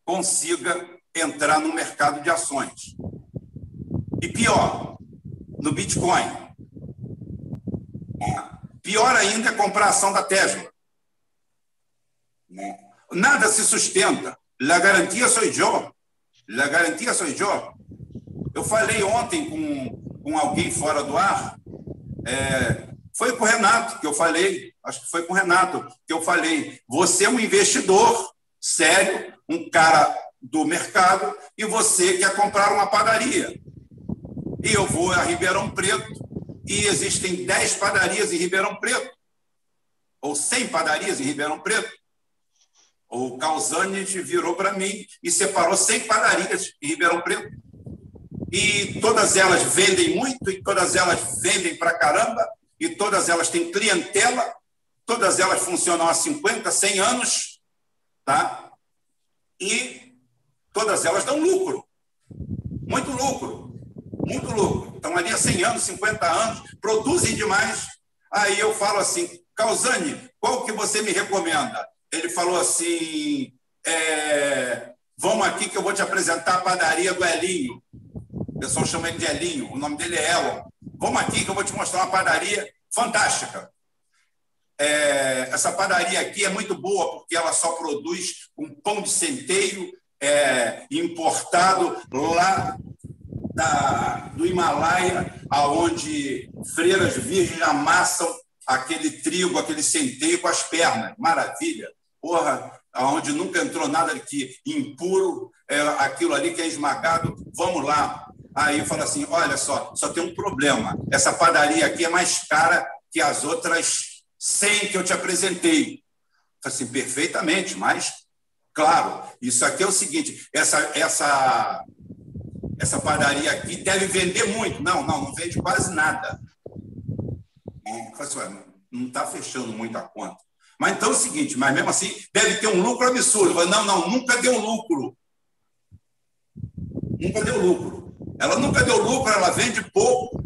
consiga entrar no mercado de ações. E pior, no Bitcoin. Pior ainda é comprar ação da Tesla. Nada se sustenta. La garantia sou eu. La garantia sou eu. Eu falei ontem com, com alguém fora do ar, é, foi com o Renato que eu falei, acho que foi com o Renato que eu falei. Você é um investidor sério, um cara do mercado, e você quer comprar uma padaria. E eu vou a Ribeirão Preto, e existem 10 padarias em Ribeirão Preto, ou 100 padarias em Ribeirão Preto. O Calzani virou para mim e separou 100 padarias em Ribeirão Preto. E todas elas vendem muito, e todas elas vendem para caramba, e todas elas têm clientela, todas elas funcionam há 50, 100 anos, tá? E todas elas dão lucro. Muito lucro. Muito lucro. Estão ali há 100 anos, 50 anos, produzem demais. Aí eu falo assim, Calzani, qual que você me recomenda? Ele falou assim, é, vamos aqui que eu vou te apresentar a padaria do Elinho. O pessoal chama ele de Elinho, o nome dele é Elon. Vamos aqui que eu vou te mostrar uma padaria fantástica. É, essa padaria aqui é muito boa porque ela só produz um pão de centeio é, importado lá da, do Himalaia, aonde freiras virgens amassam aquele trigo, aquele centeio com as pernas. Maravilha! Porra, aonde nunca entrou nada aqui impuro, é, aquilo ali que é esmagado, vamos lá. Aí fala assim: olha só, só tem um problema. Essa padaria aqui é mais cara que as outras 100 que eu te apresentei. Assim, perfeitamente, mas, claro, isso aqui é o seguinte: essa, essa, essa padaria aqui deve vender muito. Não, não, não vende quase nada. Falei assim, "Ué, não está fechando muito a conta. Mas então é o seguinte, mas mesmo assim, deve ter um lucro absurdo. Não, não, nunca deu lucro. Nunca deu lucro. Ela nunca deu lucro, ela vende pouco,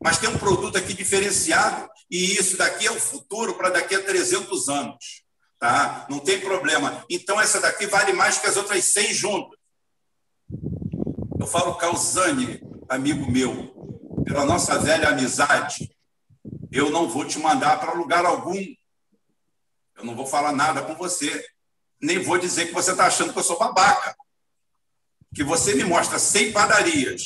mas tem um produto aqui diferenciado e isso daqui é o futuro para daqui a 300 anos. Tá? Não tem problema. Então, essa daqui vale mais que as outras 100 juntas. Eu falo, Calzani, amigo meu, pela nossa velha amizade, eu não vou te mandar para lugar algum. Eu não vou falar nada com você. Nem vou dizer que você está achando que eu sou babaca. Que você me mostra 100 padarias,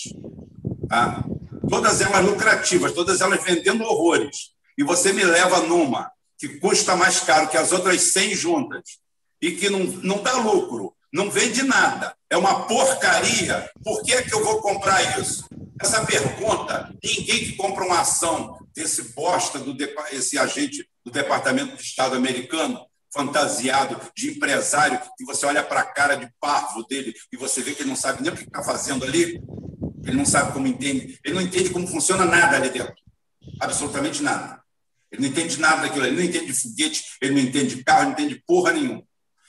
tá? todas elas lucrativas, todas elas vendendo horrores, e você me leva numa que custa mais caro que as outras 100 juntas e que não, não dá lucro, não vende nada, é uma porcaria, por que é que eu vou comprar isso? Essa pergunta, ninguém que compra uma ação desse bosta, do, esse agente do Departamento de Estado americano, fantasiado de empresário, que você olha para a cara de parvo dele e você vê que ele não sabe nem o que está fazendo ali, ele não sabe como entende, ele não entende como funciona nada ali dentro, absolutamente nada. Ele não entende nada daquilo, ele não entende de foguete, ele não entende de carro, não entende porra nenhuma.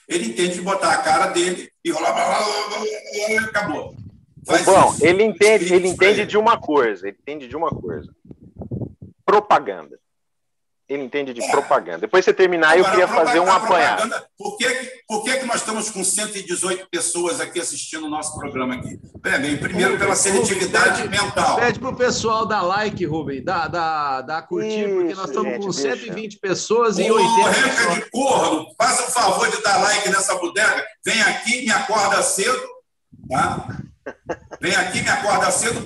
Ele entende de botar a cara dele e rolar, e acabou. Faz Bom, isso. ele entende, ele entende de uma coisa, ele entende de uma coisa. Propaganda. Ele entende de propaganda. Depois você terminar, eu queria fazer um apanhado. Por, que, por que, que nós estamos com 118 pessoas aqui assistindo o nosso programa aqui? Bem, primeiro pela seletividade Rubem, mental. Pede para o pessoal dar like, Rubem, dar curtir, Isso, porque nós estamos gente, com deixa. 120 pessoas e Ô, 80 Reca pessoas. de corno, faça o favor de dar like nessa bodega. Vem aqui, me acorda cedo, tá? Vem aqui, me acorda cedo,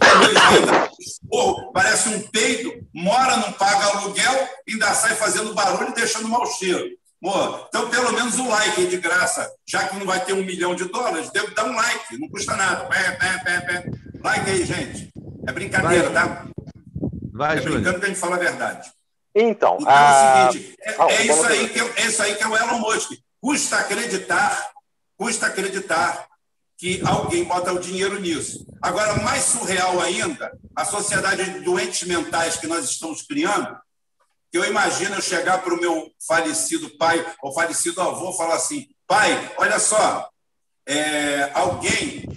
parece um peido, mora, não paga aluguel, ainda sai fazendo barulho e deixando mau cheiro. Então, pelo menos um like aí de graça, já que não vai ter um milhão de dólares, devo dar um like, não custa nada. Pé, pé, pé, pé. Like aí, gente. É brincadeira, tá? Vai, É Júlio. brincando que a gente fala a verdade. Então, Então é a... o seguinte, é, Ah, é isso aí que é, é isso aí que é o Elon Musk. Custa acreditar, custa acreditar que alguém bota o dinheiro nisso. Agora, mais surreal ainda, a sociedade de doentes mentais que nós estamos criando, que eu imagino eu chegar para o meu falecido pai ou falecido avô falar assim, pai, olha só, é, alguém,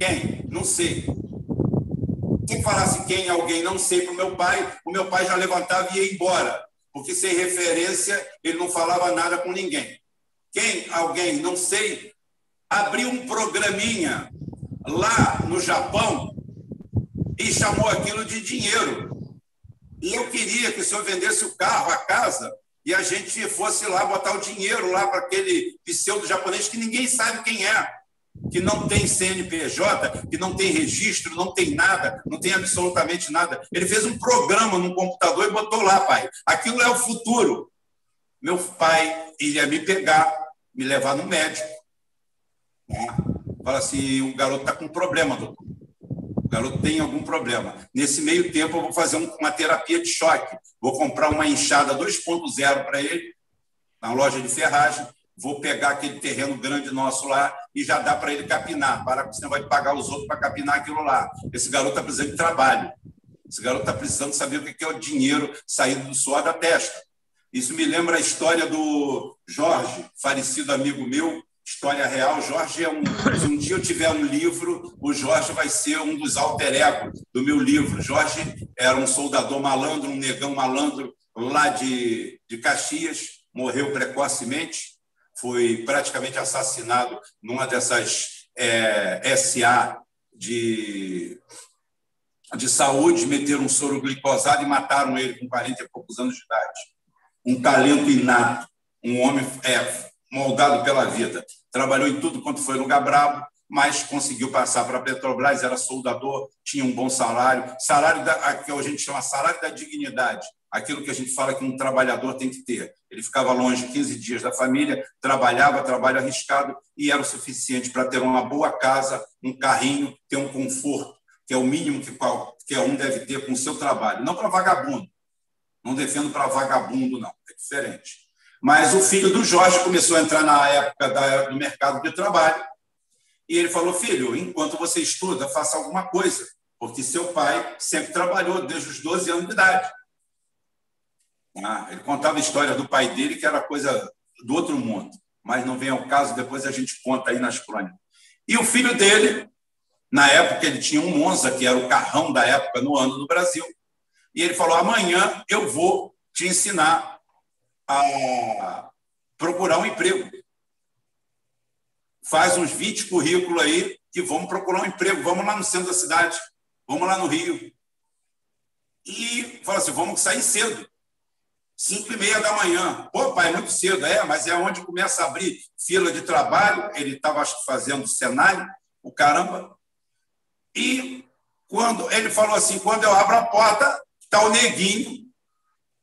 quem? Não sei. Se falasse quem, alguém, não sei para o meu pai, o meu pai já levantava e ia embora, porque sem referência ele não falava nada com ninguém. Quem, alguém, não sei, abriu um programinha lá no Japão e chamou aquilo de dinheiro. E eu queria que o senhor vendesse o carro, a casa, e a gente fosse lá botar o dinheiro lá para aquele pseudo japonês que ninguém sabe quem é, que não tem CNPJ, que não tem registro, não tem nada, não tem absolutamente nada. Ele fez um programa no computador e botou lá, pai. Aquilo é o futuro. Meu pai ia me pegar, me levar no médico. Né? Fala assim: o garoto está com problema, doutor. O garoto tem algum problema. Nesse meio tempo, eu vou fazer um- uma terapia de choque. Vou comprar uma enxada 2.0 para ele, na loja de ferragem. Vou pegar aquele terreno grande nosso lá e já dá para ele capinar. Para que você vai pagar os outros para capinar aquilo lá. Esse garoto está precisando de trabalho. Esse garoto está precisando saber o que é o dinheiro saindo do suor da testa. Isso me lembra a história do Jorge, falecido amigo meu, história real. Jorge é um. Se um dia eu tiver um livro, o Jorge vai ser um dos alter ego do meu livro. Jorge era um soldador malandro, um negão malandro lá de, de Caxias, morreu precocemente, foi praticamente assassinado numa dessas é, SA de, de saúde, meteram um soro glicosado e mataram ele com 40 e poucos anos de idade. Um talento inato, um homem é, moldado pela vida. Trabalhou em tudo quanto foi lugar brabo, mas conseguiu passar para a Petrobras, era soldador, tinha um bom salário, salário da, que a gente chama salário da dignidade, aquilo que a gente fala que um trabalhador tem que ter. Ele ficava longe 15 dias da família, trabalhava, trabalho arriscado, e era o suficiente para ter uma boa casa, um carrinho, ter um conforto, que é o mínimo que qualquer um deve ter com o seu trabalho. Não para vagabundo. Não defendo para vagabundo, não. É diferente. Mas o filho do Jorge começou a entrar na época da, do mercado de trabalho, e ele falou: Filho, enquanto você estuda, faça alguma coisa, porque seu pai sempre trabalhou desde os 12 anos de idade. Ah, ele contava a história do pai dele, que era coisa do outro mundo, mas não vem ao caso, depois a gente conta aí nas crônicas. E o filho dele, na época, ele tinha um Monza, que era o carrão da época no ano no Brasil, e ele falou: Amanhã eu vou te ensinar a procurar um emprego faz uns 20 currículos aí e vamos procurar um emprego. Vamos lá no centro da cidade, vamos lá no Rio. E fala assim: vamos sair cedo. Cinco e meia da manhã. Pô, pai, é muito cedo. É, mas é onde começa a abrir fila de trabalho. Ele estava, fazendo Senai, o caramba. E quando ele falou assim: quando eu abro a porta, está o neguinho,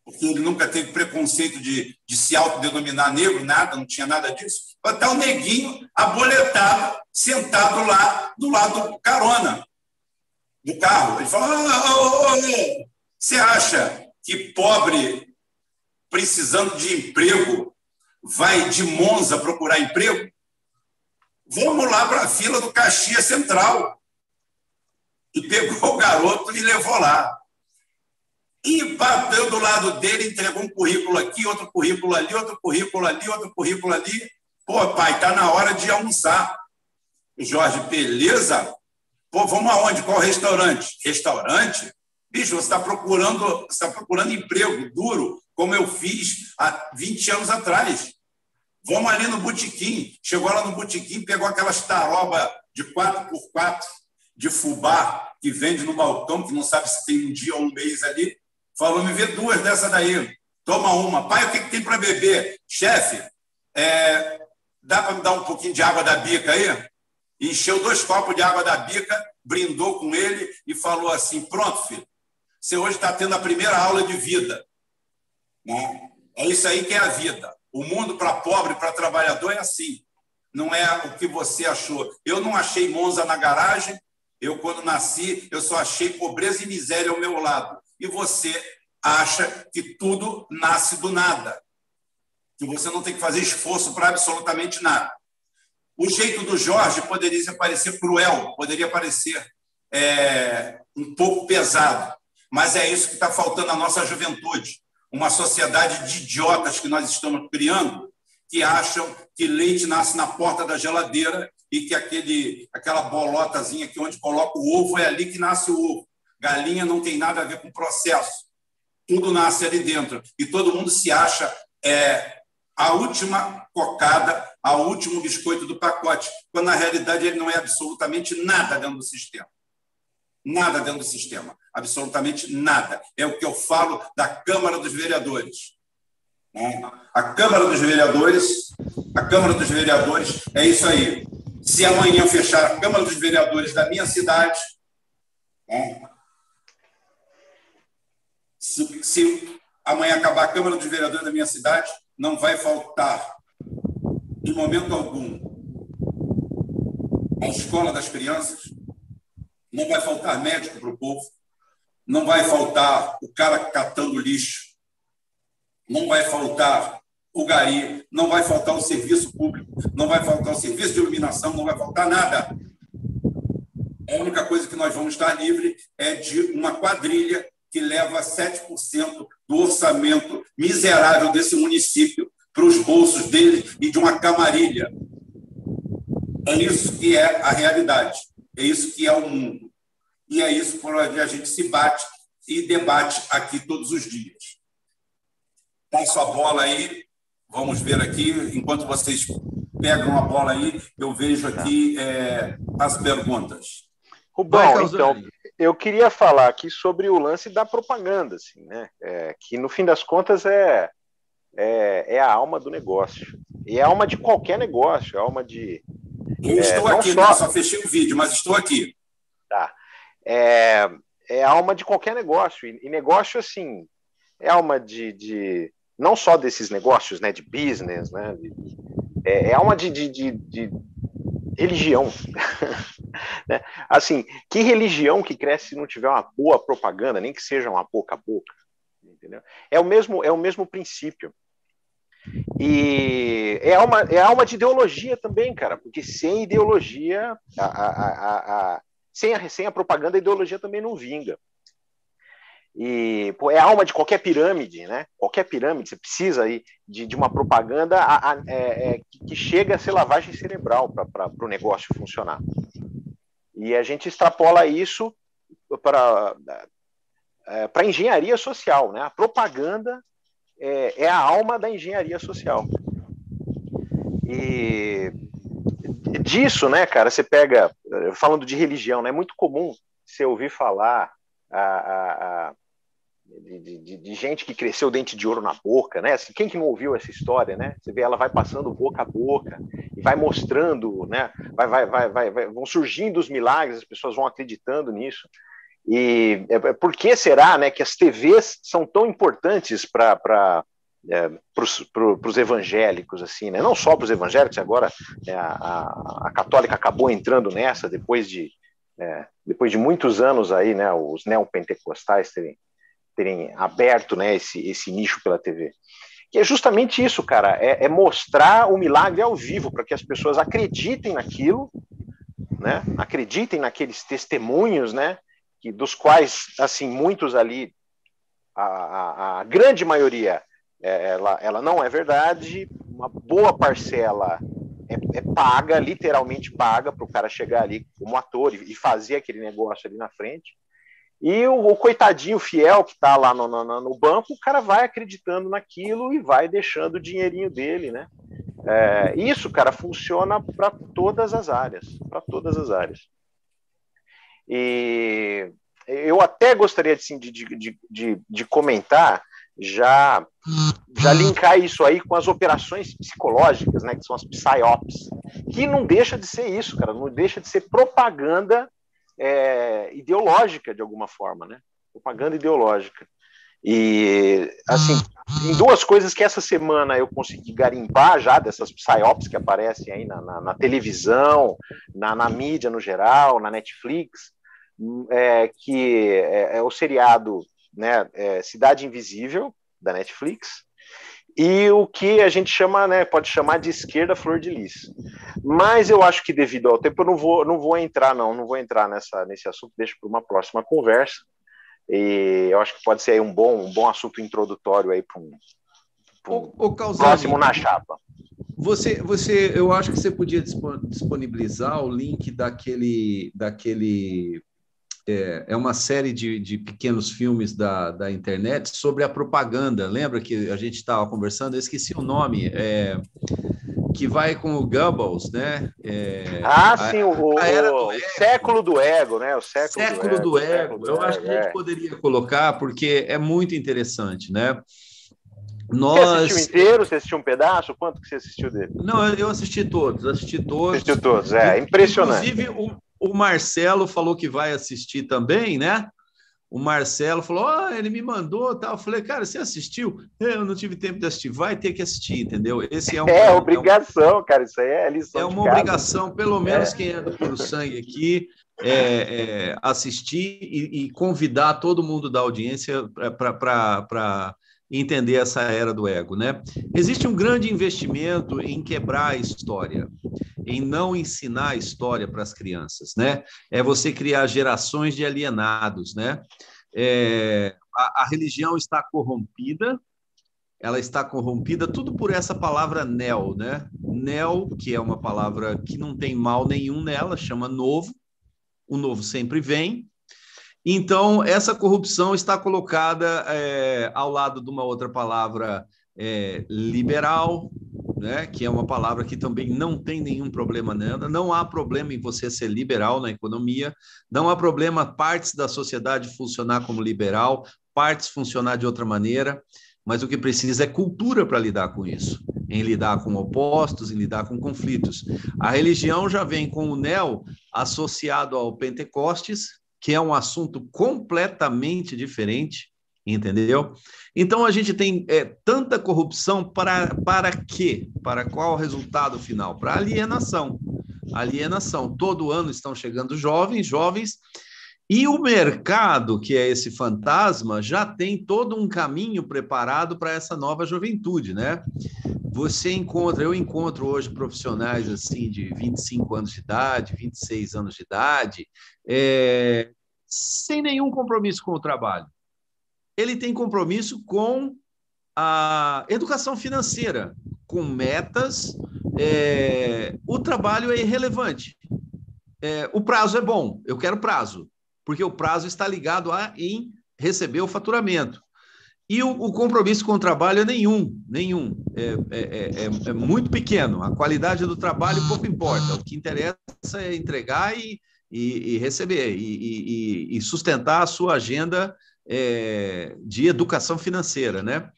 porque ele nunca teve preconceito de, de se autodenominar negro, nada, não tinha nada disso. Está o neguinho aboletado, sentado lá do lado do carona, do carro. Ele falou: oh, oh, oh, você acha que pobre precisando de emprego vai de Monza procurar emprego? Vamos lá para a fila do Caxias Central. E pegou o garoto e levou lá. E bateu do lado dele, entregou um currículo aqui, outro currículo ali, outro currículo ali, outro currículo ali. Pô, pai, tá na hora de almoçar. Jorge, beleza? Pô, vamos aonde? Qual restaurante? Restaurante? Bicho, você está procurando, você tá procurando emprego duro, como eu fiz há 20 anos atrás. Vamos ali no botequim. Chegou lá no botequim, pegou aquelas taroba de 4x4 de fubá que vende no balcão, que não sabe se tem um dia ou um mês ali. Falou: me vê duas dessa daí. Toma uma. Pai, o que, que tem para beber? Chefe, é, dá para me dar um pouquinho de água da bica aí? Encheu dois copos de água da bica, brindou com ele e falou assim: Pronto, filho, você hoje está tendo a primeira aula de vida. É isso aí que é a vida. O mundo para pobre, para trabalhador é assim. Não é o que você achou. Eu não achei Monza na garagem. Eu, quando nasci, eu só achei pobreza e miséria ao meu lado. E você acha que tudo nasce do nada. Que você não tem que fazer esforço para absolutamente nada. O jeito do Jorge poderia parecer cruel, poderia parecer é, um pouco pesado, mas é isso que está faltando à nossa juventude uma sociedade de idiotas que nós estamos criando, que acham que leite nasce na porta da geladeira e que aquele, aquela bolotazinha que onde coloca o ovo é ali que nasce o ovo. Galinha não tem nada a ver com processo. Tudo nasce ali dentro. E todo mundo se acha é, a última cocada, a último biscoito do pacote, quando na realidade ele não é absolutamente nada dentro do sistema. Nada dentro do sistema absolutamente nada. É o que eu falo da Câmara dos Vereadores. Né? A Câmara dos Vereadores, a Câmara dos Vereadores é isso aí. Se amanhã fechar a Câmara dos Vereadores da minha cidade, né? Se, se amanhã acabar a Câmara dos Vereadores da minha cidade, não vai faltar, em momento algum, a escola das crianças, não vai faltar médico para o povo, não vai faltar o cara catando lixo, não vai faltar o gari, não vai faltar o serviço público, não vai faltar o serviço de iluminação, não vai faltar nada. A única coisa que nós vamos estar livre é de uma quadrilha que leva 7% do orçamento miserável desse município para os bolsos dele e de uma camarilha. É isso que é a realidade. É isso que é o mundo e é isso por onde a gente se bate e debate aqui todos os dias. Passo a bola aí, vamos ver aqui, enquanto vocês pegam a bola aí, eu vejo aqui é, as perguntas. Rubão, então, eu queria falar aqui sobre o lance da propaganda, assim, né? É, que no fim das contas é, é, é, a alma do negócio. E é a alma de qualquer negócio, é a alma de. Eu estou é, aqui, só... Né? só fechei o vídeo, mas estou aqui. Tá é, é alma de qualquer negócio. E, e negócio, assim, é alma de, de, não só desses negócios, né, de business, né, de, é, é alma de, de, de, de religião. né? Assim, que religião que cresce se não tiver uma boa propaganda, nem que seja uma boca a boca? Entendeu? É o mesmo, é o mesmo princípio. E é alma, é alma de ideologia também, cara, porque sem ideologia a, a, a, sem a, sem a propaganda, a ideologia também não vinga. E pô, é a alma de qualquer pirâmide, né? Qualquer pirâmide, você precisa aí de, de uma propaganda a, a, é, é, que chega a ser lavagem cerebral para o negócio funcionar. E a gente extrapola isso para é, para engenharia social, né? A propaganda é, é a alma da engenharia social. E disso, né, cara, você pega, falando de religião, né, é muito comum você ouvir falar a, a, a de, de, de, gente que cresceu dente de ouro na boca, né? Assim, quem que não ouviu essa história, né? Você vê ela vai passando boca a boca e vai mostrando, né? Vai, vai, vai, vai, vai vão surgindo os milagres, as pessoas vão acreditando nisso. E é, é por que será, né, que as TVs são tão importantes para é, para os evangélicos, assim, né? não só para os evangélicos, agora é, a, a, católica acabou entrando nessa depois de, é, depois de muitos anos aí, né, os neopentecostais terem, terem aberto né, esse, esse nicho pela TV. Que é justamente isso, cara, é, é mostrar o milagre ao vivo, para que as pessoas acreditem naquilo, né, acreditem naqueles testemunhos, né, que, dos quais, assim, muitos ali, a, a, a grande maioria é, ela, ela não é verdade, uma boa parcela é, é paga, literalmente paga, para o cara chegar ali como ator e, fazer aquele negócio ali na frente. E o, o coitadinho fiel que está lá no, no, no, banco, o cara vai acreditando naquilo e vai deixando o dinheirinho dele, né? É, isso, cara, funciona para todas as áreas, para todas as áreas. E eu até gostaria assim, de, de, de, de comentar já já linkar isso aí com as operações psicológicas, né, que são as psyops, que não deixa de ser isso, cara, não deixa de ser propaganda é, ideológica de alguma forma, né? Propaganda ideológica. E assim, em duas coisas que essa semana eu consegui garimpar já dessas psyops que aparecem aí na, na, na televisão, na, na, mídia no geral, na Netflix, é, que é, é o seriado né, é Cidade Invisível, da Netflix, e o que a gente chama, né, pode chamar de esquerda flor de lis. Mas eu acho que devido ao tempo eu não vou, não vou entrar não, não vou entrar nessa nesse assunto, deixo para uma próxima conversa. E eu acho que pode ser um bom um bom assunto introdutório aí para um, um o, o próximo na chapa. Você, você, eu acho que você podia disponibilizar o link daquele, daquele é, é uma série de, de pequenos filmes da, da internet sobre a propaganda. Lembra que a gente estava conversando? Eu esqueci o nome. É, que vai com o Goebbels, né? É, ah, a, sim, o, o, do século do ego, né? O século, século do, ego. Do ego. Eu acho que a gente é. poderia colocar porque é muito interessante, né? Nós... Você assistiu inteiro? Você assistiu um pedaço? Quanto que você assistiu dele? Não, eu assisti todos, assisti todos. Assistiu todos, é, impressionante. Inclusive, o, o Marcelo falou que vai assistir também, né? O Marcelo falou: oh, ele me mandou tal. Eu falei, cara, você assistiu? Eu não tive tempo de assistir. Vai ter que assistir, entendeu? Esse é um. É obrigação, é um, cara. Isso aí é lição. É uma obrigação, pelo menos é. quem é do Puro Sangue aqui, é, é, assistir e, e, convidar todo mundo da audiência para entender essa era do ego, né? Existe um grande investimento em quebrar a história em não ensinar a história para as crianças, né? É você criar gerações de alienados, né? É, a, a religião está corrompida, ela está corrompida tudo por essa palavra neo, né? Neo, que é uma palavra que não tem mal nenhum nela, chama novo. O novo sempre vem. Então, essa corrupção está colocada é, ao lado de uma outra palavra é, liberal, né, que é uma palavra que também não tem nenhum problema nela, não há problema em você ser liberal na economia, não há problema partes da sociedade funcionar como liberal, partes funcionar de outra maneira, mas o que precisa é cultura para lidar com isso, em lidar com opostos, em lidar com conflitos. A religião já vem com o neo associado ao Pentecostes, que é um assunto completamente diferente, entendeu? Então a gente tem é, tanta corrupção para, para quê? Para qual o resultado final? Para alienação. Alienação. Todo ano estão chegando jovens, jovens, e o mercado, que é esse fantasma, já tem todo um caminho preparado para essa nova juventude, né? Você encontra, eu encontro hoje profissionais assim de 25 anos de idade, 26 anos de idade, é, sem nenhum compromisso com o trabalho ele tem compromisso com a educação financeira, com metas. É, o trabalho é irrelevante. É, o prazo é bom, eu quero prazo, porque o prazo está ligado a em receber o faturamento. E o, o compromisso com o trabalho é nenhum, nenhum. É, é, é, é, muito pequeno. A qualidade do trabalho pouco importa. O que interessa é entregar e, e, e receber, e, e, sustentar a sua agenda é, de educação financeira, né?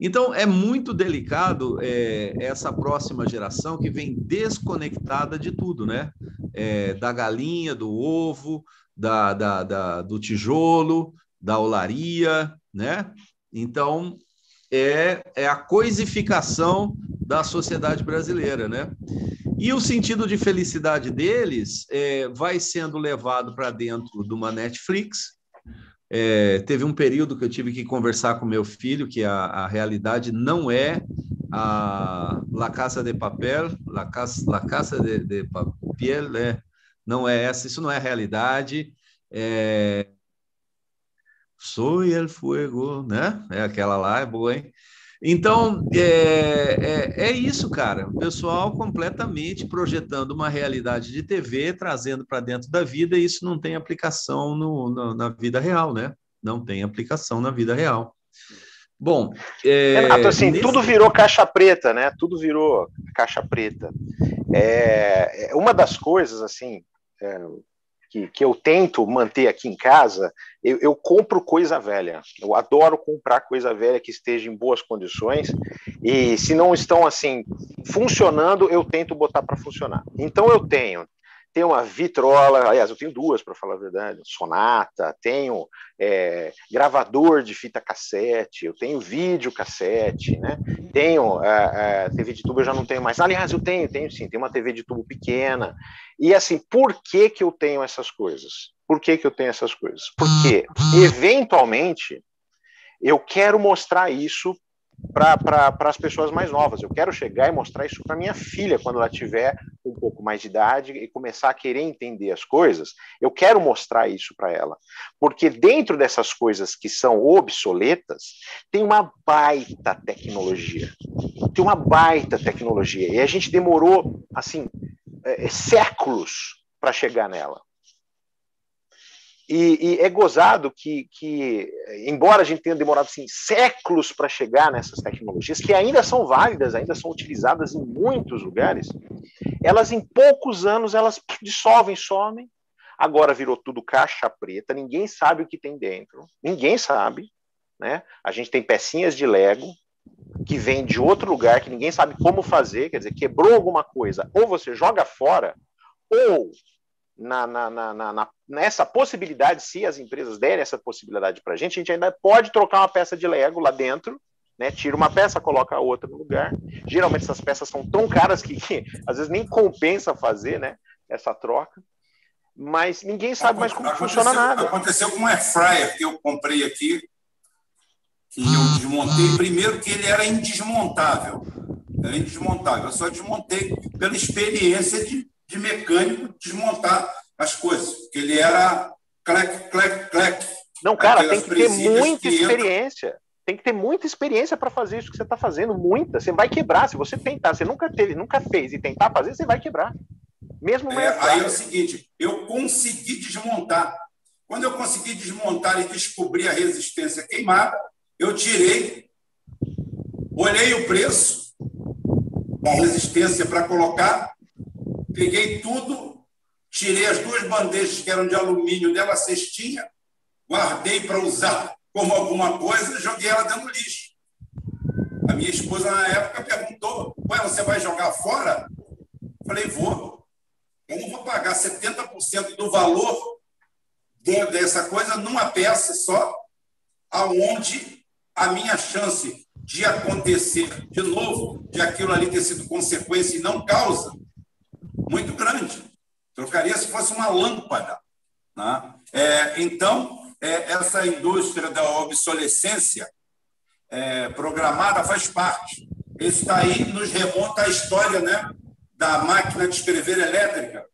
Então, é muito delicado é, essa próxima geração que vem desconectada de tudo, né? É, da galinha, do ovo, da, da, da, do tijolo, da olaria, né? Então, é, é a coisificação da sociedade brasileira, né? E o sentido de felicidade deles é, vai sendo levado para dentro de uma Netflix, é, teve um período que eu tive que conversar com meu filho que a, a realidade não é a La Casa de Papel, La Casa, La Casa de, de Papel, é, não é essa, isso não é realidade. É, Soy el fuego, né? É aquela lá, é boa, hein? Então, é, é, é, isso, cara. O pessoal completamente projetando uma realidade de TV, trazendo para dentro da vida, e isso não tem aplicação no, no, na vida real, né? Não tem aplicação na vida real. Bom, é, Renato, assim, nesse... tudo virou caixa preta, né? Tudo virou caixa preta. É, é uma das coisas, assim, é, que, que eu tento manter aqui em casa, eu, eu, compro coisa velha. Eu adoro comprar coisa velha que esteja em boas condições. E se não estão assim funcionando, eu tento botar para funcionar. Então eu tenho tenho uma vitrola, aliás, eu tenho duas para falar a verdade, sonata, tenho é, gravador de fita cassete, eu tenho vídeo cassete, né? Tenho é, é, TV de tubo, eu já não tenho mais. Aliás, eu tenho, tenho sim, tenho uma TV de tubo pequena. E assim, por que que eu tenho essas coisas? Por que que eu tenho essas coisas? Porque eventualmente eu quero mostrar isso para as pessoas mais novas. Eu quero chegar e mostrar isso para minha filha quando ela tiver um pouco mais de idade e começar a querer entender as coisas. Eu quero mostrar isso para ela, porque dentro dessas coisas que são obsoletas tem uma baita tecnologia, tem uma baita tecnologia e a gente demorou assim é, séculos para chegar nela. E, e, é gozado que, que, embora a gente tenha demorado assim, séculos para chegar nessas tecnologias, que ainda são válidas, ainda são utilizadas em muitos lugares, elas em poucos anos elas dissolvem, somem. Agora virou tudo caixa preta, ninguém sabe o que tem dentro, ninguém sabe. Né? A gente tem pecinhas de Lego que vêm de outro lugar, que ninguém sabe como fazer, quer dizer, quebrou alguma coisa, ou você joga fora, ou na, na, na, na, nessa possibilidade, se as empresas derem essa possibilidade para a gente, a gente ainda pode trocar uma peça de Lego lá dentro, né? Tira uma peça, coloca a outra no lugar. Geralmente essas peças são tão caras que, que às vezes nem compensa fazer, né? Essa troca. Mas ninguém sabe mais como funciona nada. Aconteceu com um air fryer que eu comprei aqui, que eu desmontei. Primeiro que ele era indesmontável. Era indesmontável. Eu só desmontei pela experiência de de mecânico desmontar as coisas, porque ele era clec, clec, clec. Não, cara, tem que ter muita experiência. Tem que ter muita experiência para fazer isso que você está fazendo, muita. Você vai quebrar. Se você tentar, você nunca teve, nunca fez e tentar fazer, você vai quebrar. Mesmo é, Aí é o seguinte, eu consegui desmontar. Quando eu consegui desmontar e descobrir a resistência queimada, eu tirei, olhei o preço da resistência para colocar, peguei tudo, tirei as duas bandejas que eram de alumínio dela, cestinha, guardei para usar como alguma coisa, joguei ela dentro do lixo. A minha esposa, na época, perguntou: Ué, você vai jogar fora? Falei: Vou. Eu vou pagar 70% do valor dessa coisa numa peça só, aonde a minha chance de acontecer de novo, de aquilo ali ter sido consequência e não causa, muito grande. Trocaria se fosse uma lâmpada. Né? É, então, é, essa indústria da obsolescência é, programada faz parte. Esse daí nos remonta à história né, da máquina de escrever elétrica.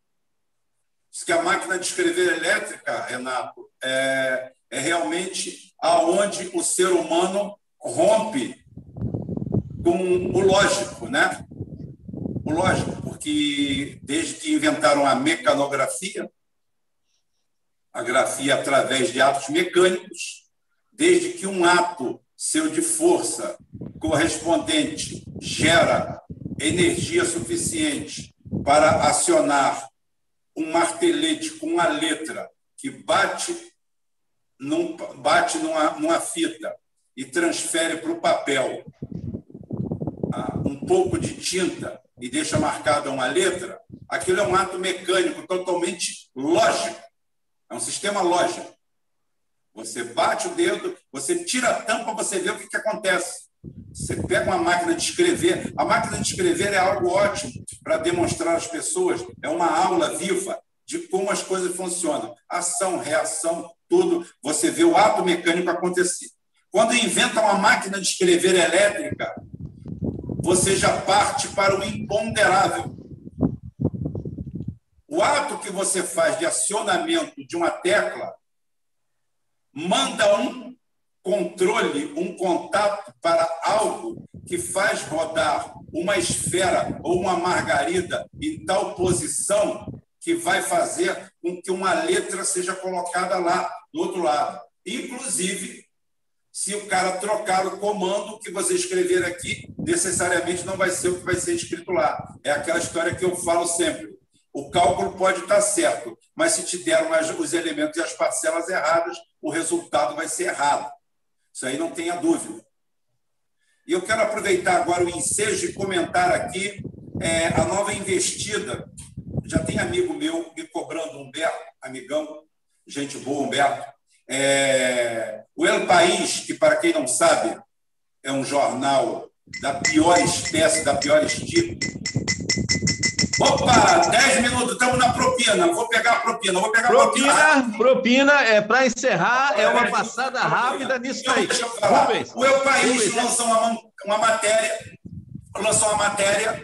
Diz que a máquina de escrever elétrica, Renato, é, é realmente aonde o ser humano rompe com o lógico, né? O lógico, porque desde que inventaram a mecanografia, a grafia através de atos mecânicos, desde que um ato seu de força correspondente gera energia suficiente para acionar um martelete com uma letra que bate, num, bate numa, numa fita e transfere para o papel ah, um pouco de tinta e deixa marcada uma letra, aquilo é um ato mecânico totalmente lógico. É um sistema lógico. Você bate o dedo, você tira a tampa, você vê o que, que acontece. Você pega uma máquina de escrever. A máquina de escrever é algo ótimo para demonstrar às pessoas. É uma aula viva de como as coisas funcionam. Ação, reação, tudo. Você vê o ato mecânico acontecer. Quando inventam uma máquina de escrever elétrica, você já parte para o imponderável. O ato que você faz de acionamento de uma tecla manda um controle, um contato para algo que faz rodar uma esfera ou uma margarida em tal posição que vai fazer com que uma letra seja colocada lá, do outro lado. Inclusive, se o cara trocar o comando que você escrever aqui, necessariamente não vai ser o que vai ser escrito lá. É aquela história que eu falo sempre. O cálculo pode estar certo, mas se te deram os elementos e as parcelas erradas, o resultado vai ser errado. Isso aí não tenha dúvida. E eu quero aproveitar agora o ensejo e comentar aqui é, a nova investida. Já tem amigo meu me cobrando, Humberto, amigão, gente boa, Humberto. É, o El País, que para quem não sabe, é um jornal da pior espécie, da pior tipo, Opa, 10 minutos, estamos na propina. Vou pegar a propina, vou pegar propina, a propina. Propina, é para encerrar, é uma passada rápida nisso aí. Deixa eu falar. O El País lançou uma, uma matéria, lançou uma matéria.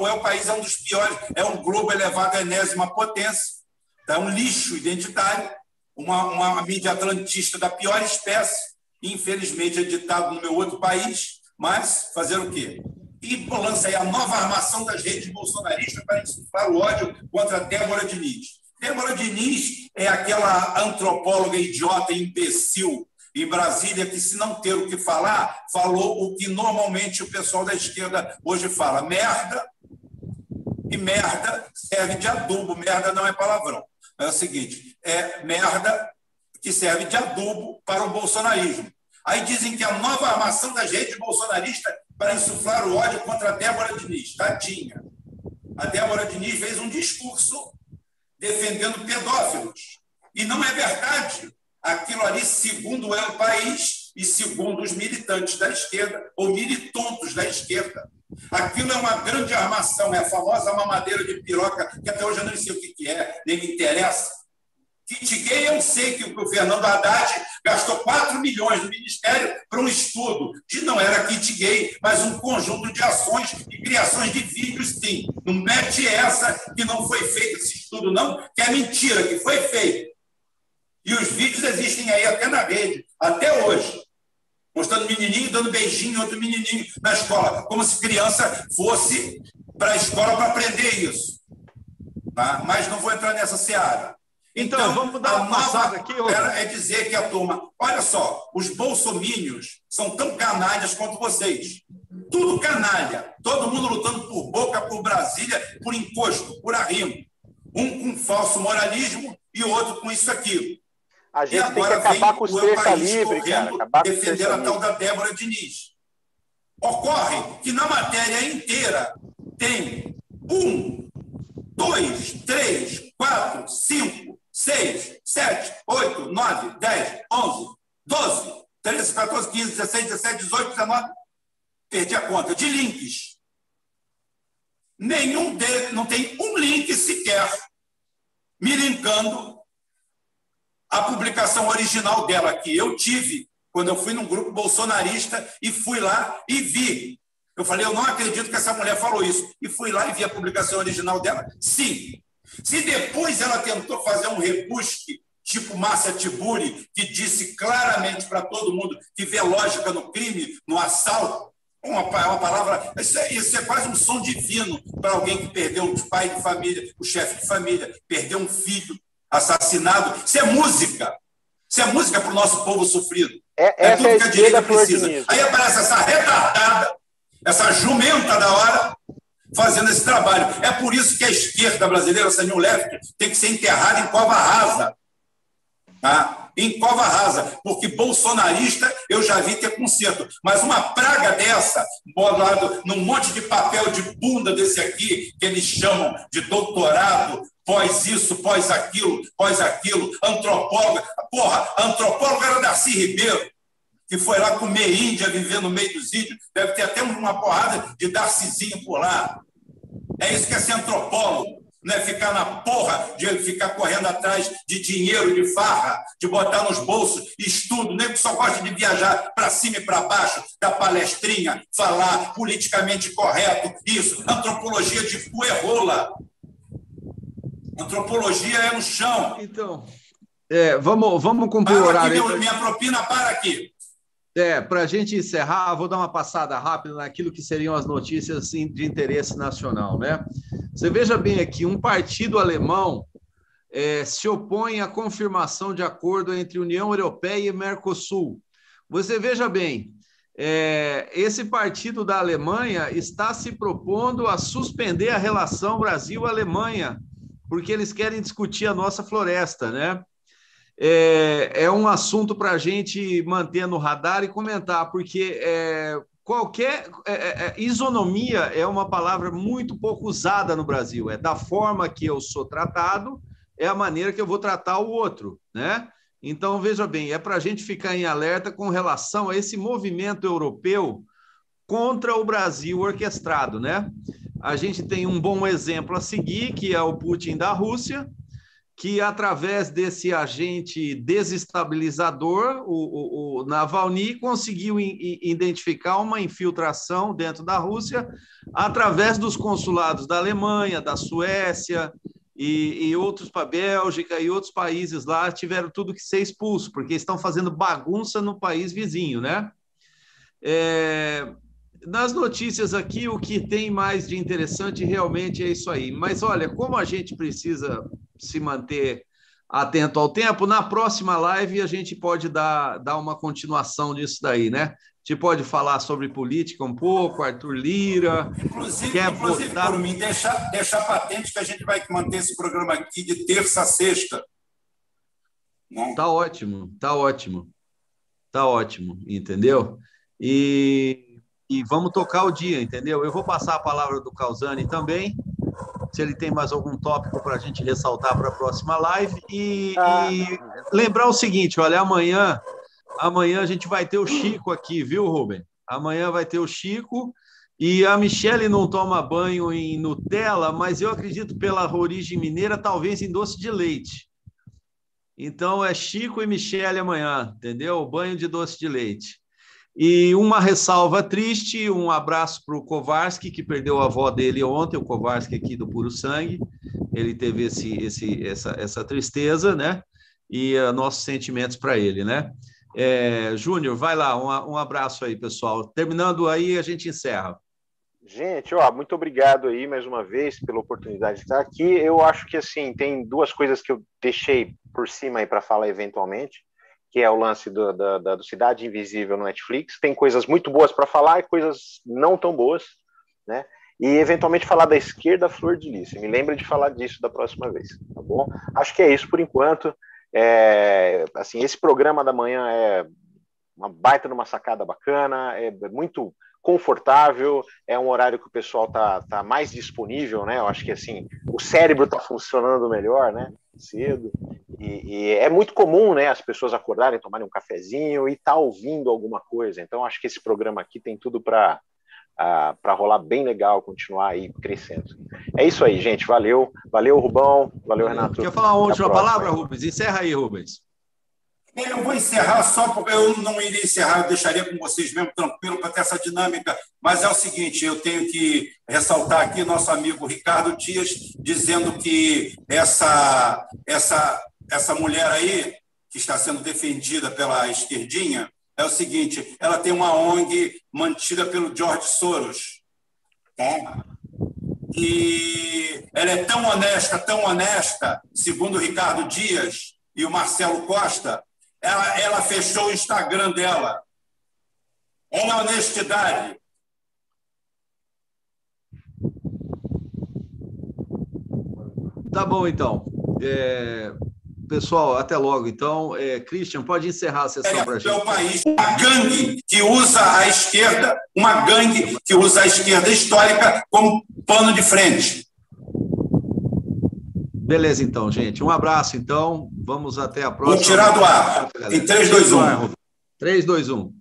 O El País é um dos piores, é um globo elevado à enésima potência, é um lixo identitário, uma, uma mídia atlantista da pior espécie, infelizmente editado no meu outro país, mas fazer o quê? e lança aí a nova armação das redes bolsonaristas para insuflar o ódio contra Débora Diniz. Débora Diniz é aquela antropóloga idiota, imbecil, em Brasília, que, se não ter o que falar, falou o que normalmente o pessoal da esquerda hoje fala: merda, e merda serve de adubo, merda não é palavrão. É o seguinte: é merda que serve de adubo para o bolsonarismo. Aí dizem que a nova armação das redes bolsonaristas para insuflar o ódio contra a Débora Diniz. Tadinha. A Débora Diniz fez um discurso defendendo pedófilos. E não é verdade. Aquilo ali, segundo é o país e segundo os militantes da esquerda, ou militontos da esquerda. Aquilo é uma grande armação, é a famosa mamadeira de piroca, que até hoje eu não sei o que é, nem me interessa. Kit gay, eu sei que o Fernando Haddad gastou 4 milhões do Ministério para um estudo, que não era kit gay, mas um conjunto de ações e criações de vídeos, sim. Não mete essa que não foi feito esse estudo, não, que é mentira, que foi feito. E os vídeos existem aí até na rede, até hoje. Mostrando menininho dando beijinho em outro menininho na escola, como se criança fosse para a escola para aprender isso. Tá? Mas não vou entrar nessa seara. Então, então, vamos dar uma passada aqui. Era, é dizer que a turma, olha só, os bolsomínios são tão canalhas quanto vocês. Tudo canalha. Todo mundo lutando por boca, por Brasília, por encosto, por arrimo. Um com falso moralismo e outro com isso aqui. A gente e tem que acabar com os treta livre, cara. Acabar defender a tal da Débora Diniz. Ocorre que na matéria inteira tem um, dois, três, quatro, cinco, 6, 7, 8, 9, 10, 11, 12, 13, 14, 15, 16, 17, 18, 19. Perdi a conta de links. Nenhum deles, não tem um link sequer me linkando a publicação original dela, que eu tive quando eu fui num grupo bolsonarista e fui lá e vi. Eu falei, eu não acredito que essa mulher falou isso. E fui lá e vi a publicação original dela. Sim, se depois ela tentou fazer um rebusque, tipo Márcia Tiburi, que disse claramente para todo mundo que vê lógica no crime, no assalto, uma, uma palavra. Isso é, isso é quase um som divino para alguém que perdeu o pai de família, o chefe de família, perdeu um filho assassinado. Isso é música. Isso é música para o nosso povo sofrido. É, é tudo é que a direita precisa. Aí aparece essa retardada, essa jumenta da hora, fazendo esse trabalho. É por isso que a esquerda brasileira, Samuel Lefter, tem que ser enterrada em cova rasa. Tá? Em cova rasa, porque bolsonarista eu já vi ter conserto, mas uma praga dessa, bolado num monte de papel de bunda desse aqui, que eles chamam de doutorado, pós isso, pós aquilo, pós aquilo, antropóloga. Porra, antropóloga era Darcy Ribeiro, que foi lá comer Índia, viver no meio dos índios. Deve ter até uma porrada de Darcizinho por lá. É isso que é ser antropólogo. Não é ficar na porra de ficar correndo atrás de dinheiro, de farra, de botar nos bolsos estudo, nem que só gosta de viajar para cima e para baixo, da palestrinha, falar politicamente correto, isso, antropologia de puerrola. Antropologia é no chão. Então, É, vamos, vamos cumprir o Para horário. aqui, aí. minha propina para aqui. É, para a gente encerrar, vou dar uma passada rápida naquilo que seriam as notícias assim, de interesse nacional, né? Você veja bem aqui, um partido alemão é, se opõe à confirmação de acordo entre União Europeia e Mercosul. Você veja bem, é, esse partido da Alemanha está se propondo a suspender a relação Brasil-Alemanha, porque eles querem discutir a nossa floresta, né? É, é um assunto para a gente manter no radar e comentar, porque é, qualquer é, é, isonomia é uma palavra muito pouco usada no Brasil. É da forma que eu sou tratado, é a maneira que eu vou tratar o outro, né? Então, veja bem, é para a gente ficar em alerta com relação a esse movimento europeu contra o Brasil orquestrado, né? A gente tem um bom exemplo a seguir, que é o Putin da Rússia, que através desse agente desestabilizador, o, o, o Navalny, conseguiu in, identificar uma infiltração dentro da Rússia através dos consulados da Alemanha, da Suécia, e, e outros para a Bélgica e outros países lá tiveram tudo que ser expulso, porque estão fazendo bagunça no país vizinho, né? É, nas notícias aqui, o que tem mais de interessante realmente é isso aí. Mas olha, como a gente precisa se manter atento ao tempo, na próxima live a gente pode dar, dar uma continuação disso daí, né? gente pode falar sobre política um pouco, Arthur Lira. Inclusive, quer inclusive botar... por mim, deixar, deixar patente que a gente vai manter esse programa aqui de terça a sexta. Não? Tá ótimo, tá ótimo. Tá ótimo, entendeu? E, e vamos tocar o dia, entendeu? Eu vou passar a palavra do Calzani também, se ele tem mais algum tópico para a gente ressaltar para a próxima live. E, ah. e lembrar o seguinte: olha, amanhã amanhã a gente vai ter o Chico aqui, viu, Rubem? Amanhã vai ter o Chico. E a Michele não toma banho em Nutella, mas eu acredito pela origem mineira, talvez em doce de leite. Então é Chico e Michele amanhã, entendeu? Banho de doce de leite. E uma ressalva triste, um abraço para o Kovarski, que perdeu a avó dele ontem, o Kovarski aqui do Puro Sangue. Ele teve esse, esse, essa, essa tristeza, né? E uh, nossos sentimentos para ele, né? É, Júnior, vai lá, um, um abraço aí, pessoal. Terminando aí, a gente encerra. Gente, ó, muito obrigado aí mais uma vez pela oportunidade de estar aqui. Eu acho que assim tem duas coisas que eu deixei por cima aí para falar eventualmente, que é o lance do, da, da do Cidade Invisível no Netflix. Tem coisas muito boas para falar e coisas não tão boas, né? E eventualmente falar da esquerda flor de lis. Me lembra de falar disso da próxima vez, tá bom? Acho que é isso por enquanto. É, assim, esse programa da manhã é uma baita numa sacada bacana, é muito confortável, é um horário que o pessoal tá, tá mais disponível, né? Eu acho que assim o cérebro está funcionando melhor, né? Cedo e, e, é muito comum, né? As pessoas acordarem, tomarem um cafezinho e tá ouvindo alguma coisa. Então acho que esse programa aqui tem tudo para uh, para rolar bem legal, continuar aí crescendo. É isso aí, gente. Valeu, valeu, Rubão, valeu, Renato. Quer falar uma última palavra, Rubens? Encerra aí, Rubens. Eu vou encerrar só porque eu não iria encerrar, eu deixaria com vocês mesmo tranquilo para ter essa dinâmica. Mas é o seguinte: eu tenho que ressaltar aqui nosso amigo Ricardo Dias dizendo que essa, essa, essa mulher aí, que está sendo defendida pela esquerdinha, é o seguinte: ela tem uma ONG mantida pelo George Soros. Tá? E ela é tão honesta, tão honesta, segundo o Ricardo Dias e o Marcelo Costa, ela, ela fechou o Instagram dela. É honestidade. Tá bom, então. É, Pessoal, até logo. Então, é, Christian, pode encerrar a sessão é, para a gente. É o país, uma gangue que usa a esquerda, uma gangue que usa a esquerda histórica como pano de frente. Beleza, então, gente. Um abraço, então. Vamos até a próxima. Vou tirar do ar. Em 3, 2, 1. 3, 2, 1.